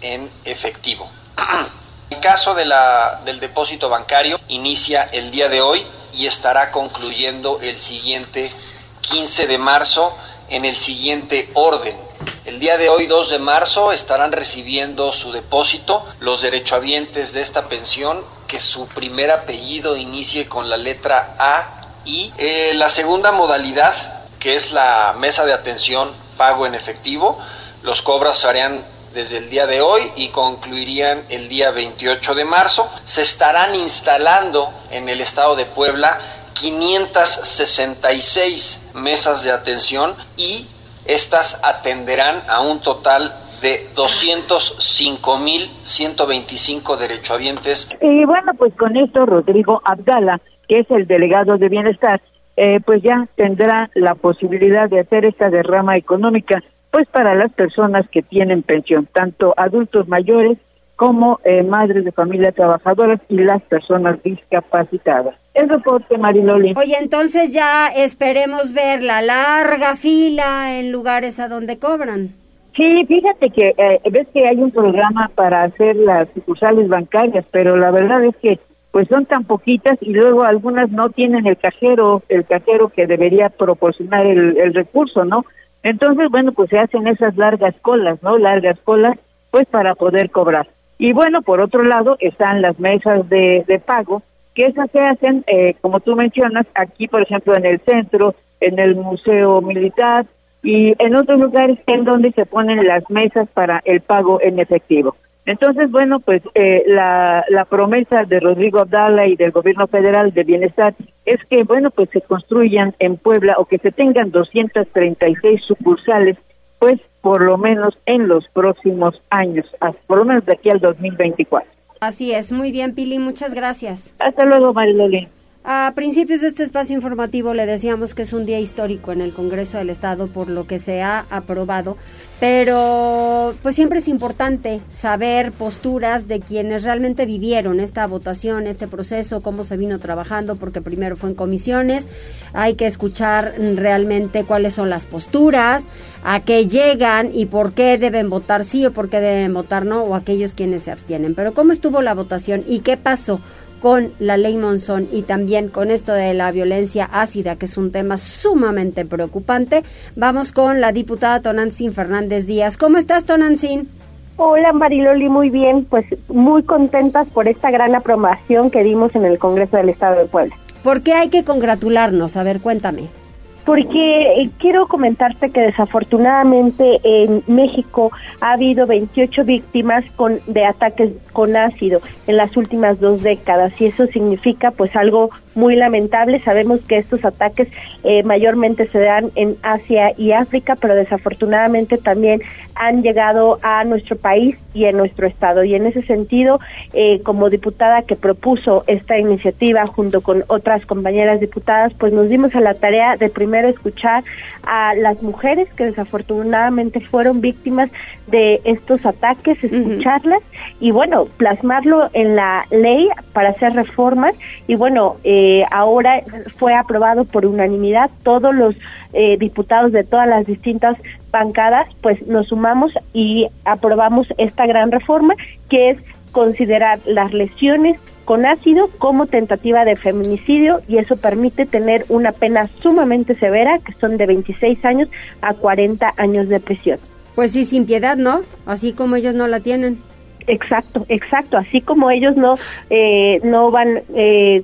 Speaker 14: en efectivo. <clears throat> El caso de la, del depósito bancario inicia el día de hoy y estará concluyendo el siguiente 15 de marzo en el siguiente orden. El día de hoy, 2 de marzo, estarán recibiendo su depósito los derechohabientes de esta pensión que su primer apellido inicie con la letra A y eh, la segunda modalidad, que es la mesa de atención pago en efectivo, los cobros se harían desde el día de hoy y concluirían el día 28 de marzo. Se estarán instalando en el estado de Puebla 566 mesas de atención y Estas atenderán a un total de 205.125 derechohabientes.
Speaker 7: Y bueno, pues con esto Rodrigo Abdala, que es el delegado de bienestar, eh, pues ya tendrá la posibilidad de hacer esta derrama económica, pues para las personas que tienen pensión, tanto adultos mayores como eh, madres de familia trabajadoras y las personas discapacitadas. El reporte, Mariloli.
Speaker 1: Oye, entonces ya esperemos ver la larga fila en lugares a donde cobran.
Speaker 7: Sí, fíjate que eh, ves que hay un programa para hacer las sucursales bancarias, pero la verdad es que pues son tan poquitas y luego algunas no tienen el cajero, el cajero que debería proporcionar el, el recurso, ¿no? Entonces, bueno, pues se hacen esas largas colas, ¿no? Largas colas, pues para poder cobrar. Y bueno, por otro lado están las mesas de, de pago, que esas se hacen, eh, como tú mencionas, aquí, por ejemplo, en el centro, en el Museo Militar y en otros lugares en donde se ponen las mesas para el pago en efectivo. Entonces, bueno, pues eh, la, la promesa de Rodrigo Abdala y del gobierno federal de bienestar es que, bueno, pues se construyan en Puebla o que se tengan 236 sucursales pues por lo menos en los próximos años, por lo menos de aquí al 2024.
Speaker 1: Así es, muy bien Pili, muchas gracias.
Speaker 7: Hasta luego Mariloli.
Speaker 1: A principios de este espacio informativo le decíamos que es un día histórico en el Congreso del Estado por lo que se ha aprobado, pero pues siempre es importante saber posturas de quienes realmente vivieron esta votación, este proceso, cómo se vino trabajando, porque primero fue en comisiones, hay que escuchar realmente cuáles son las posturas, a qué llegan y por qué deben votar sí o por qué deben votar no, o aquellos quienes se abstienen. Pero cómo estuvo la votación y qué pasó con la ley Monzón y también con esto de la violencia ácida, que es un tema sumamente preocupante. Vamos con la diputada Tonantzin Fernández Díaz. ¿Cómo estás, Tonantzin?
Speaker 15: Hola Mariloli, muy bien, pues muy contentas por esta gran aprobación que dimos en el Congreso del Estado de Puebla.
Speaker 1: ¿Por qué hay que congratularnos? A ver, cuéntame
Speaker 15: porque eh, quiero comentarte que desafortunadamente en México ha habido 28 víctimas con, de ataques con ácido en las últimas dos décadas y eso significa pues algo muy lamentable. Sabemos que estos ataques eh, mayormente se dan en Asia y África, pero desafortunadamente también han llegado a nuestro país y en nuestro estado. Y en ese sentido, eh, como diputada que propuso esta iniciativa junto con otras compañeras diputadas, pues nos dimos a la tarea de primero escuchar a las mujeres que desafortunadamente fueron víctimas de estos ataques, escucharlas y bueno, plasmarlo en la ley para hacer reformas. Y bueno, eh, ahora fue aprobado por unanimidad. Todos los eh, diputados de todas las distintas bancadas, pues nos sumamos y aprobamos esta gran reforma que es considerar las lesiones con ácido como tentativa de feminicidio y eso permite tener una pena sumamente severa que son de 26 años a 40 años de prisión.
Speaker 1: Pues sí, sin piedad, ¿no? Así como ellos no la tienen.
Speaker 15: Exacto, exacto. Así como ellos no eh, no van, eh,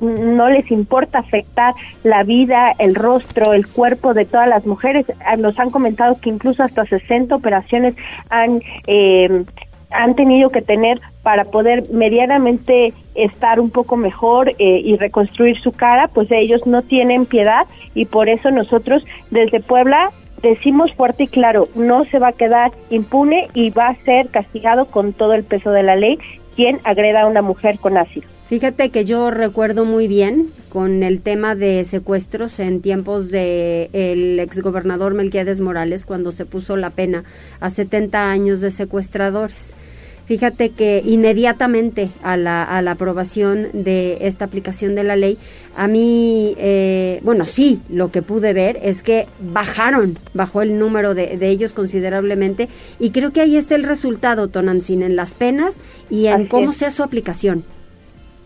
Speaker 15: no les importa afectar la vida, el rostro, el cuerpo de todas las mujeres. Ah, nos han comentado que incluso hasta 60 operaciones han eh, han tenido que tener para poder medianamente estar un poco mejor y reconstruir su cara, pues ellos no tienen piedad y por eso nosotros desde Puebla decimos fuerte y claro, no se va a quedar impune y va a ser castigado con todo el peso de la ley quien agreda a una mujer con ácido.
Speaker 1: Fíjate que yo recuerdo muy bien con el tema de secuestros en tiempos de el exgobernador Melquiades Morales cuando se puso la pena a 70 años de secuestradores. Fíjate que inmediatamente a la, a la aprobación de esta aplicación de la ley, a mí, eh, bueno, sí, lo que pude ver es que bajaron, bajó el número de, de ellos considerablemente y creo que ahí está el resultado, Tonancin, en las penas y en cómo sea su aplicación.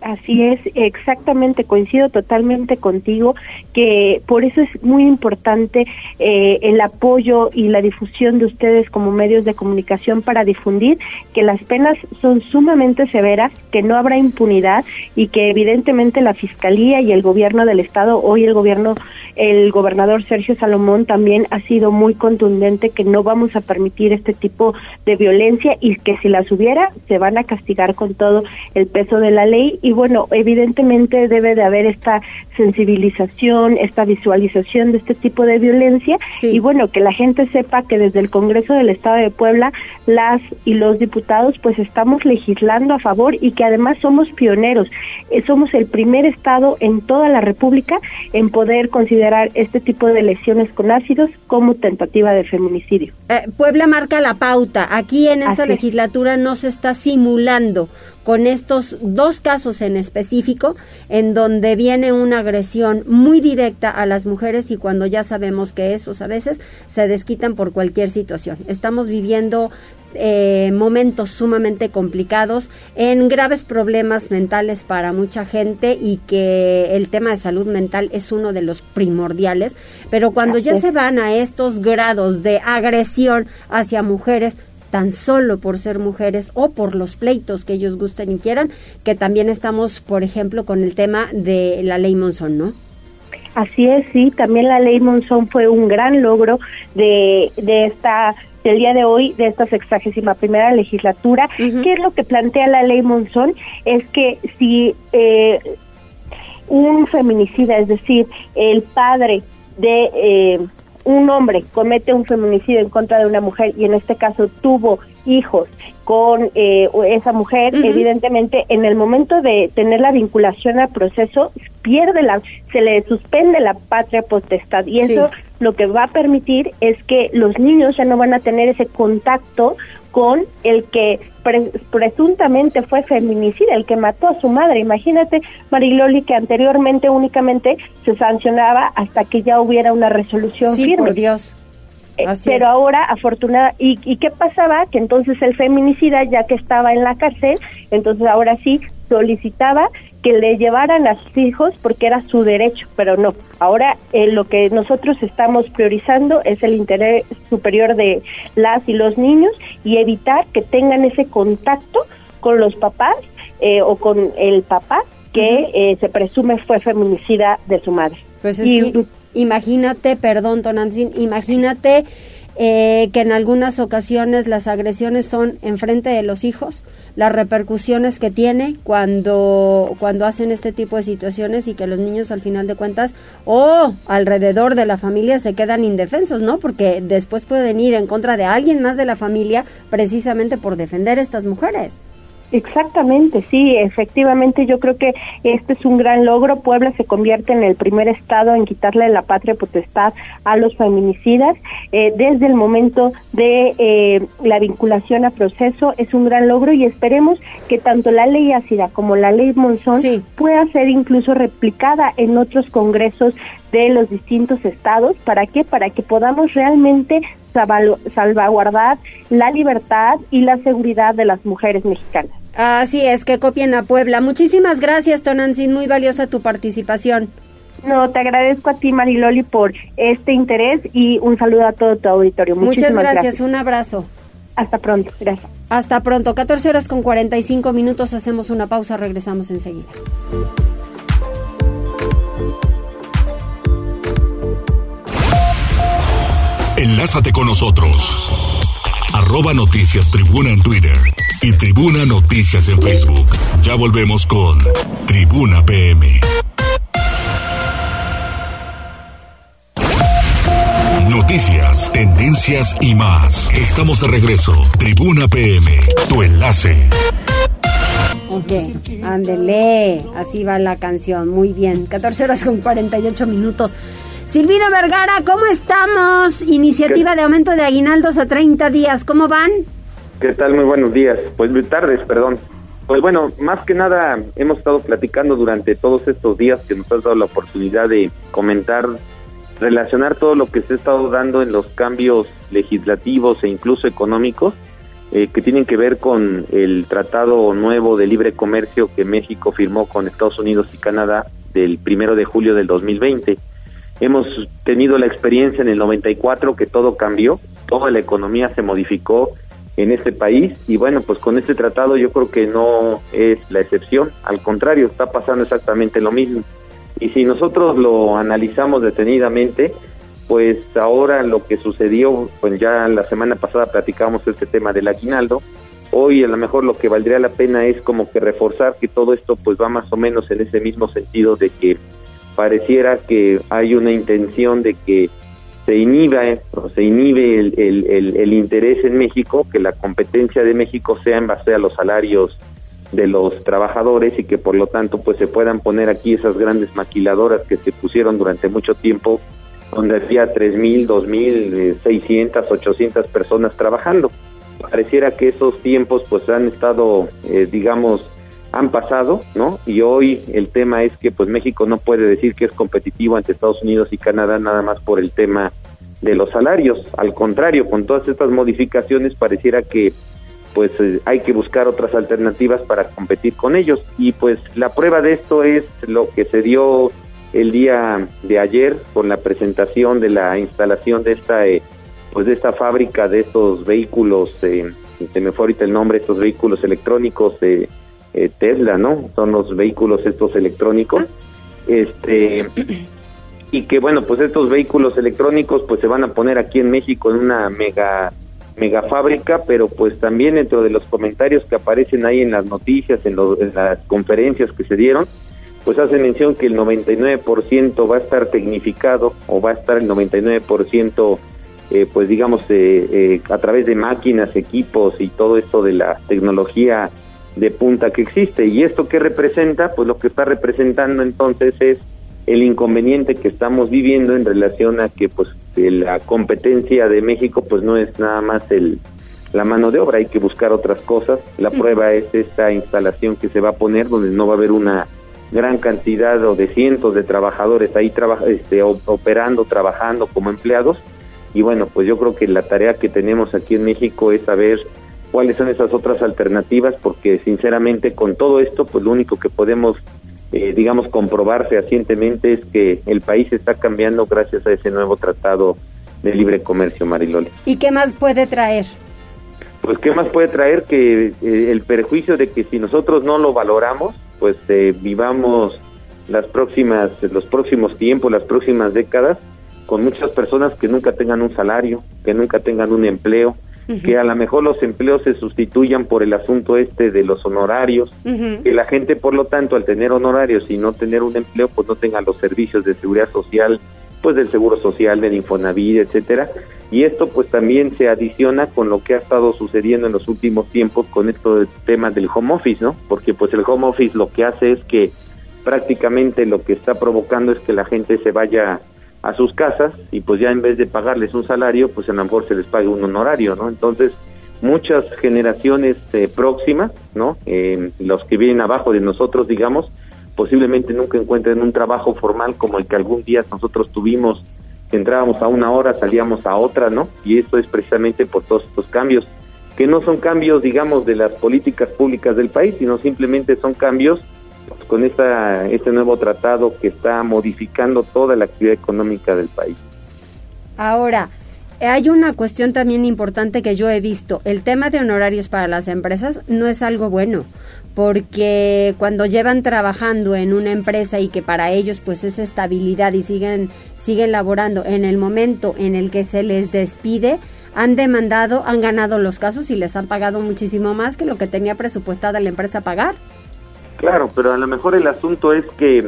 Speaker 15: Así es, exactamente, coincido totalmente contigo, que por eso es muy importante eh, el apoyo y la difusión de ustedes como medios de comunicación para difundir que las penas son sumamente severas, que no habrá impunidad y que evidentemente la Fiscalía y el gobierno del Estado, hoy el gobierno el gobernador Sergio Salomón también ha sido muy contundente que no vamos a permitir este tipo de violencia y que si las hubiera se van a castigar con todo el peso de la ley y bueno, evidentemente debe de haber esta sensibilización, esta visualización de este tipo de violencia y bueno, que la gente sepa que desde el Congreso del Estado de Puebla las y los diputados pues estamos legislando a favor y que además somos pioneros. Eh, somos el primer estado en toda la República en poder considerar este tipo de lesiones con ácidos como tentativa de feminicidio.
Speaker 1: Eh, Puebla marca la pauta. Aquí en esta legislatura no se está simulando con estos dos casos en específico, en donde viene una agresión muy directa a las mujeres y cuando ya sabemos que esos a veces se desquitan por cualquier situación. Estamos viviendo eh, momentos sumamente complicados, en graves problemas mentales para mucha gente y que el tema de salud mental es uno de los primordiales, pero cuando ya se van a estos grados de agresión hacia mujeres, tan solo por ser mujeres o por los pleitos que ellos gusten y quieran, que también estamos, por ejemplo, con el tema de la ley Monzón, ¿no?
Speaker 15: Así es, sí, también la ley Monzón fue un gran logro de, de esta del día de hoy de esta sexagésima primera legislatura. ¿Qué es lo que plantea la ley Monzón? Es que si eh, un feminicida, es decir, el padre de eh, un hombre comete un feminicidio en contra de una mujer y en este caso tuvo hijos con eh, esa mujer, evidentemente en el momento de tener la vinculación al proceso pierde la, se le suspende la patria potestad. Y eso lo que va a permitir es que los niños ya no van a tener ese contacto con el que presuntamente fue feminicida, el que mató a su madre. Imagínate, Mariloli, que anteriormente únicamente se sancionaba hasta que ya hubiera una resolución
Speaker 1: sí,
Speaker 15: firme.
Speaker 1: Por Dios.
Speaker 15: Eh, pero ahora, afortunada, y, ¿y qué pasaba? Que entonces el feminicida, ya que estaba en la cárcel, entonces ahora sí solicitaba que le llevaran a sus hijos porque era su derecho, pero no. Ahora eh, lo que nosotros estamos priorizando es el interés superior de las y los niños y evitar que tengan ese contacto con los papás eh, o con el papá que eh, se presume fue feminicida de su madre.
Speaker 1: Pues es que, imagínate, perdón, Tonantzin, imagínate eh, que en algunas ocasiones las agresiones son enfrente de los hijos, las repercusiones que tiene cuando, cuando hacen este tipo de situaciones y que los niños al final de cuentas o alrededor de la familia se quedan indefensos, ¿no? Porque después pueden ir en contra de alguien más de la familia precisamente por defender a estas mujeres.
Speaker 15: Exactamente, sí, efectivamente yo creo que este es un gran logro. Puebla se convierte en el primer estado en quitarle la patria potestad a los feminicidas. Eh, desde el momento de eh, la vinculación a proceso es un gran logro y esperemos que tanto la ley ácida como la ley Monzón pueda ser incluso replicada en otros congresos de los distintos estados. ¿Para qué? Para que podamos realmente salvaguardar la libertad y la seguridad de las mujeres mexicanas.
Speaker 1: Así es, que copien a Puebla. Muchísimas gracias, Tonantzin, muy valiosa tu participación.
Speaker 15: No, te agradezco a ti, Mariloli, por este interés y un saludo a todo tu auditorio.
Speaker 1: Muchas gracias, un abrazo.
Speaker 15: Hasta pronto, gracias.
Speaker 1: Hasta pronto, 14 horas con 45 minutos, hacemos una pausa, regresamos enseguida.
Speaker 9: Enlázate con nosotros. Arroba Noticias Tribuna en Twitter y Tribuna Noticias en Facebook. Ya volvemos con Tribuna PM. Noticias, tendencias y más. Estamos de regreso. Tribuna PM, tu enlace.
Speaker 1: Ok, ándele, así va la canción, muy bien. 14 horas con 48 minutos. Silvino Vergara, ¿cómo estamos? Iniciativa de aumento de aguinaldos a 30 días, ¿cómo van?
Speaker 16: ¿Qué tal? Muy buenos días. Pues muy tardes, perdón. Pues bueno, más que nada hemos estado platicando durante todos estos días que nos has dado la oportunidad de comentar, relacionar todo lo que se ha estado dando en los cambios legislativos e incluso económicos eh, que tienen que ver con el tratado nuevo de libre comercio que México firmó con Estados Unidos y Canadá del primero de julio del 2020. Hemos tenido la experiencia en el 94 que todo cambió, toda la economía se modificó en este país y bueno, pues con este tratado yo creo que no es la excepción, al contrario, está pasando exactamente lo mismo. Y si nosotros lo analizamos detenidamente, pues ahora lo que sucedió, pues ya la semana pasada platicamos este tema del aguinaldo, hoy a lo mejor lo que valdría la pena es como que reforzar que todo esto pues va más o menos en ese mismo sentido de que pareciera que hay una intención de que se inhiba o se inhibe el, el, el, interés en México, que la competencia de México sea en base a los salarios de los trabajadores y que por lo tanto pues se puedan poner aquí esas grandes maquiladoras que se pusieron durante mucho tiempo donde había 3.000, 2.000, 600, 800 personas trabajando. Pareciera que esos tiempos pues han estado, eh, digamos, han pasado, ¿no? Y hoy el tema es que pues México no puede decir que es competitivo ante Estados Unidos y Canadá nada más por el tema de los salarios. Al contrario, con todas estas modificaciones pareciera que pues eh, hay que buscar otras alternativas para competir con ellos. Y pues la prueba de esto es lo que se dio el día de ayer con la presentación de la instalación de esta eh, pues de esta fábrica de estos vehículos eh, se me fue ahorita el nombre estos vehículos electrónicos eh, eh, Tesla, ¿no? Son los vehículos estos electrónicos. Este y que bueno, pues estos vehículos electrónicos pues se van a poner aquí en México en una mega mega fábrica, pero pues también dentro de los comentarios que aparecen ahí en las noticias, en, en las conferencias que se dieron, pues hace mención que el 99% va a estar tecnificado o va a estar el 99% eh, pues digamos eh, eh, a través de máquinas, equipos y todo esto de la tecnología de punta que existe. ¿Y esto qué representa? Pues lo que está representando entonces es el inconveniente que estamos viviendo en relación a que pues la competencia de México pues no es nada más el la mano de obra, hay que buscar otras cosas. La prueba es esta instalación que se va a poner donde no va a haber una gran cantidad o de cientos de trabajadores ahí este, operando, trabajando como empleados. Y bueno, pues yo creo que la tarea que tenemos aquí en México es saber cuáles son esas otras alternativas, porque sinceramente con todo esto, pues lo único que podemos, eh, digamos, comprobar fehacientemente es que el país está cambiando gracias a ese nuevo tratado de libre comercio, Mariloli.
Speaker 1: ¿Y qué más puede traer?
Speaker 16: Pues qué más puede traer que eh, el perjuicio de que si nosotros no lo valoramos, pues eh, vivamos las próximas, los próximos tiempos, las próximas décadas, con muchas personas que nunca tengan un salario, que nunca tengan un empleo, que a lo mejor los empleos se sustituyan por el asunto este de los honorarios, que la gente por lo tanto al tener honorarios y no tener un empleo pues no tenga los servicios de seguridad social, pues del seguro social, del Infonavit, etcétera, y esto pues también se adiciona con lo que ha estado sucediendo en los últimos tiempos con estos temas del home office, ¿no? Porque pues el home office lo que hace es que prácticamente lo que está provocando es que la gente se vaya a sus casas y pues ya en vez de pagarles un salario, pues a lo mejor se les pague un honorario, ¿no? Entonces, muchas generaciones eh, próximas, ¿no? Eh, los que vienen abajo de nosotros, digamos, posiblemente nunca encuentren un trabajo formal como el que algún día nosotros tuvimos, que entrábamos a una hora, salíamos a otra, ¿no? Y esto es precisamente por todos estos cambios, que no son cambios, digamos, de las políticas públicas del país, sino simplemente son cambios con esta, este nuevo tratado que está modificando toda la actividad económica del país.
Speaker 1: Ahora, hay una cuestión también importante que yo he visto. El tema de honorarios para las empresas no es algo bueno, porque cuando llevan trabajando en una empresa y que para ellos pues es estabilidad y siguen siguen laborando en el momento en el que se les despide, han demandado, han ganado los casos y les han pagado muchísimo más que lo que tenía presupuestada la empresa pagar.
Speaker 16: Claro, pero a lo mejor el asunto es que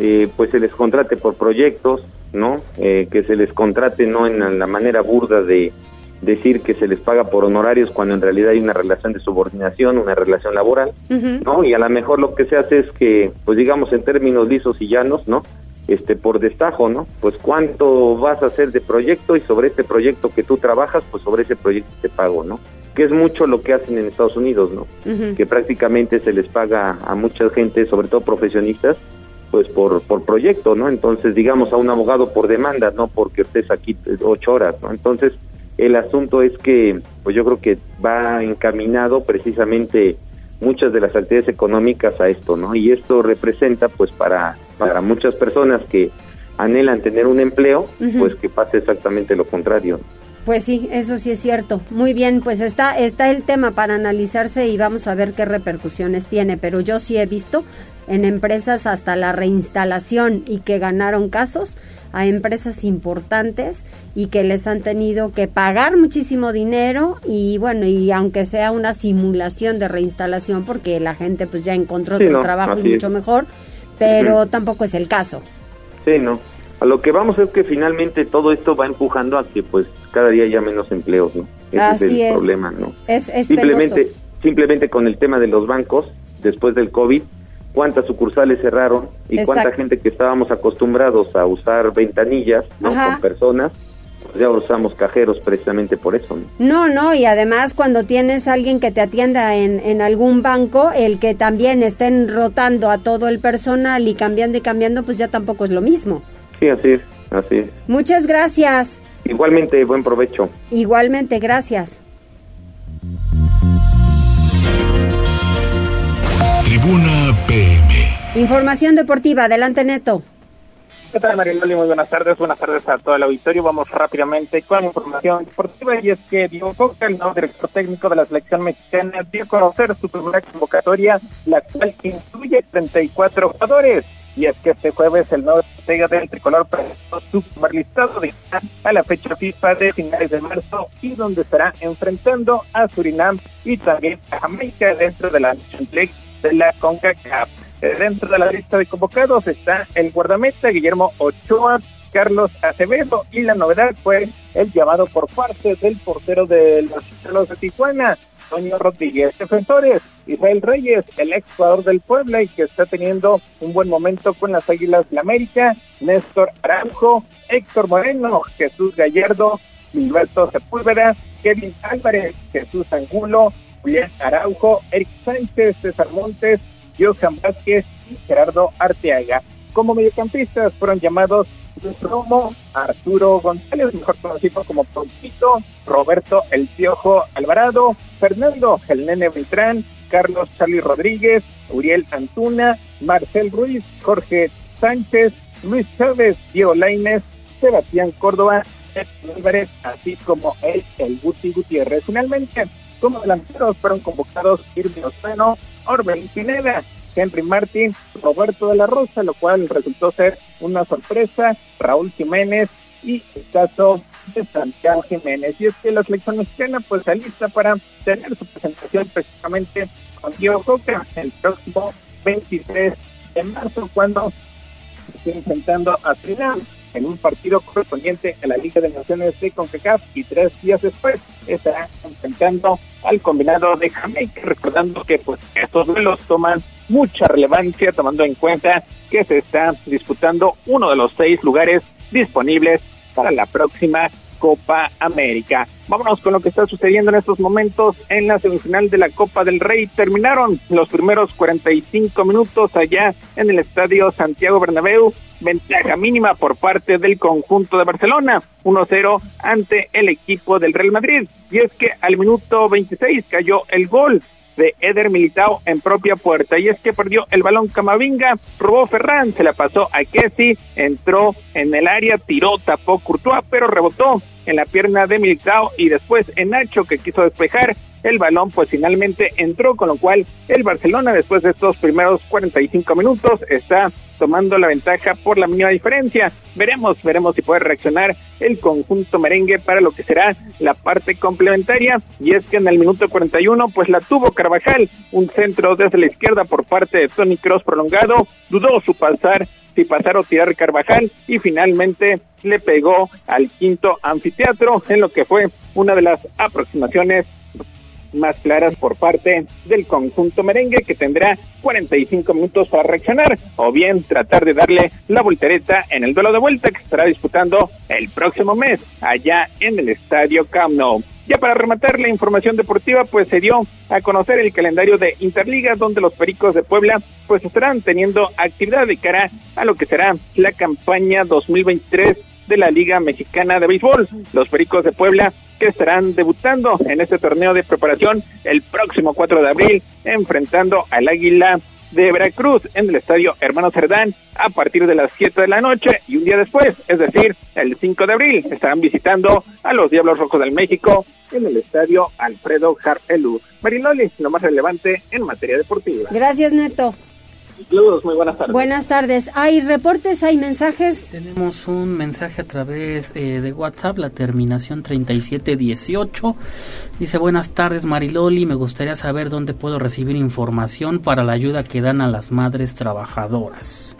Speaker 16: eh, pues se les contrate por proyectos, ¿no? Eh, que se les contrate no en la manera burda de decir que se les paga por honorarios cuando en realidad hay una relación de subordinación, una relación laboral, ¿no? Y a lo mejor lo que se hace es que, pues digamos en términos lisos y llanos, ¿no? Este, por destajo, ¿no? Pues cuánto vas a hacer de proyecto y sobre este proyecto que tú trabajas, pues sobre ese proyecto te pago, ¿no? Que es mucho lo que hacen en Estados Unidos, ¿no? Que prácticamente se les paga a mucha gente, sobre todo profesionistas, pues por, por proyecto, ¿no? Entonces, digamos, a un abogado por demanda, no porque estés aquí ocho horas, ¿no? Entonces, el asunto es que, pues yo creo que va encaminado precisamente muchas de las actividades económicas a esto, ¿no? Y esto representa, pues, para, para muchas personas que anhelan tener un empleo, pues que pase exactamente lo contrario.
Speaker 1: Pues sí, eso sí es cierto. Muy bien, pues está, está el tema para analizarse y vamos a ver qué repercusiones tiene. Pero yo sí he visto en empresas hasta la reinstalación y que ganaron casos a empresas importantes y que les han tenido que pagar muchísimo dinero y bueno, y aunque sea una simulación de reinstalación porque la gente pues ya encontró otro trabajo y mucho mejor, pero tampoco es el caso.
Speaker 16: Sí, no. A lo que vamos es que finalmente todo esto va empujando a que pues cada día haya menos empleos, ¿no? Ese
Speaker 1: Así
Speaker 16: es el problema, ¿no?
Speaker 1: Es,
Speaker 16: simplemente, simplemente con el tema de los bancos, después del COVID, cuántas sucursales cerraron y cuánta gente que estábamos acostumbrados a usar ventanillas, ¿no? Con personas, pues ya usamos cajeros precisamente por eso. ¿no?
Speaker 1: no, no, y además cuando tienes alguien que te atienda en, en algún banco, el que también estén rotando a todo el personal y cambiando y cambiando, pues ya tampoco es lo mismo.
Speaker 16: Sí, así es, así es.
Speaker 1: Muchas gracias.
Speaker 16: Igualmente, buen provecho.
Speaker 1: Igualmente, gracias.
Speaker 9: Tribuna PM.
Speaker 1: Información deportiva, adelante Neto.
Speaker 17: ¿Qué tal, Mariloli? Muy buenas tardes. Buenas tardes a todo el auditorio. Vamos rápidamente con información deportiva y es que Diego Coca, el nuevo director técnico de la selección mexicana, dio a conocer su primera convocatoria, la cual incluye 34 jugadores. Y es que este jueves el nuevo estratega del tricolor presentó su primer listado de a la fecha FIFA de finales de marzo y donde estará enfrentando a Surinam y también a Jamaica dentro de la Nation League de la CONCACAF. Eh, dentro de la lista de convocados está el guardameta Guillermo Ochoa, Carlos Acevedo y la novedad fue el llamado por parte del portero de los de Tijuana, Toño Rodríguez. Defensores, Israel Reyes, el ex jugador del Puebla y que está teniendo un buen momento con las Águilas de América, Néstor Araujo, Héctor Moreno, Jesús Gallardo, Gilberto Sepúlveda, Kevin Álvarez, Jesús Angulo, Julián Araujo, Eric Sánchez, César Montes, Johan Vázquez y Gerardo Arteaga. Como mediocampistas fueron llamados Romo, Arturo González, mejor conocido como Pompito, Roberto El Piojo Alvarado, Fernando El Nene Beltrán, Carlos Charlie Rodríguez, Uriel Antuna, Marcel Ruiz, Jorge Sánchez, Luis Chávez, Diego Lainez, Sebastián Córdoba, Álvarez, así como el, el Guti Gutiérrez. Finalmente, como delanteros fueron convocados Irving Osano, Orbel Pineda, Henry Martín, Roberto de la Rosa, lo cual resultó ser una sorpresa, Raúl Jiménez y el caso de Santiago Jiménez. Y es que la selección mexicana pues está lista para tener su presentación precisamente con Diego Coca el próximo 23 de marzo cuando esté enfrentando a Trinidad en un partido correspondiente a la Liga de Naciones de CONCACAF y tres días después estará enfrentando al combinado de Jamaica, recordando que pues estos duelos toman mucha relevancia tomando en cuenta que se está disputando uno de los seis lugares disponibles para la próxima Copa América. Vámonos con lo que está sucediendo en estos momentos en la semifinal de la Copa del Rey. Terminaron los primeros 45 minutos allá en el Estadio Santiago Bernabéu. Ventaja mínima por parte del conjunto de Barcelona, 1-0 ante el equipo del Real Madrid. Y es que al minuto 26 cayó el gol de Eder Militao en propia puerta. Y es que perdió el balón Camavinga, robó Ferran, se la pasó a Kessi, entró en el área, tiró, tapó Courtois, pero rebotó en la pierna de Militao y después en Nacho que quiso despejar el balón pues finalmente entró, con lo cual el Barcelona después de estos primeros 45 minutos está tomando la ventaja por la mínima diferencia. Veremos, veremos si puede reaccionar el conjunto merengue para lo que será la parte complementaria. Y es que en el minuto 41, pues la tuvo Carvajal, un centro desde la izquierda por parte de Tony Cross prolongado, dudó su pasar, si pasar o tirar Carvajal, y finalmente le pegó al quinto anfiteatro en lo que fue una de las aproximaciones más claras por parte del conjunto merengue que tendrá 45 minutos para reaccionar o bien tratar de darle la voltereta en el duelo de vuelta que estará disputando el próximo mes allá en el estadio Camp Nou. Ya para rematar la información deportiva, pues se dio a conocer el calendario de Interliga, donde los Pericos de Puebla pues estarán teniendo actividad de cara a lo que será la campaña 2023 de la Liga Mexicana de Béisbol. Los Pericos de Puebla que estarán debutando en este torneo de preparación el próximo 4 de abril, enfrentando al Águila de Veracruz en el estadio Hermano Cerdán a partir de las 7 de la noche y un día después, es decir, el 5 de abril, estarán visitando a los Diablos Rojos del México en el estadio Alfredo Harpelú. Mariloli, lo más relevante en materia deportiva.
Speaker 1: Gracias, Neto.
Speaker 17: Saludos, muy buenas tardes.
Speaker 1: Buenas tardes. ¿Hay reportes, hay mensajes?
Speaker 2: Tenemos un mensaje a través eh, de WhatsApp, la terminación 3718. Dice, buenas tardes Mariloli, me gustaría saber dónde puedo recibir información para la ayuda que dan a las madres trabajadoras.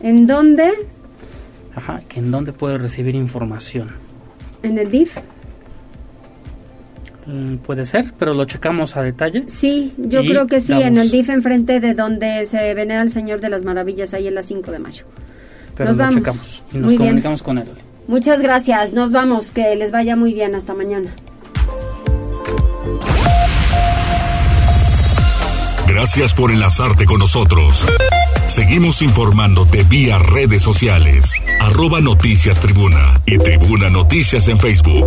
Speaker 1: ¿En dónde?
Speaker 2: Ajá, que en dónde puedo recibir información.
Speaker 1: ¿En el DIF?
Speaker 2: Mm, puede ser, pero lo checamos a detalle.
Speaker 1: Sí, yo creo que sí, en el DIF enfrente de donde se venera el Señor de las Maravillas, ahí en la 5 de mayo.
Speaker 2: Pero
Speaker 1: Nos
Speaker 2: lo
Speaker 1: vamos.
Speaker 2: checamos y nos
Speaker 1: Muy bien.
Speaker 2: comunicamos con él.
Speaker 1: Muchas gracias, nos vamos, que les vaya muy bien, hasta mañana.
Speaker 9: Gracias por enlazarte con nosotros. Seguimos informándote vía redes sociales. Arroba Noticias Tribuna y Tribuna Noticias en Facebook.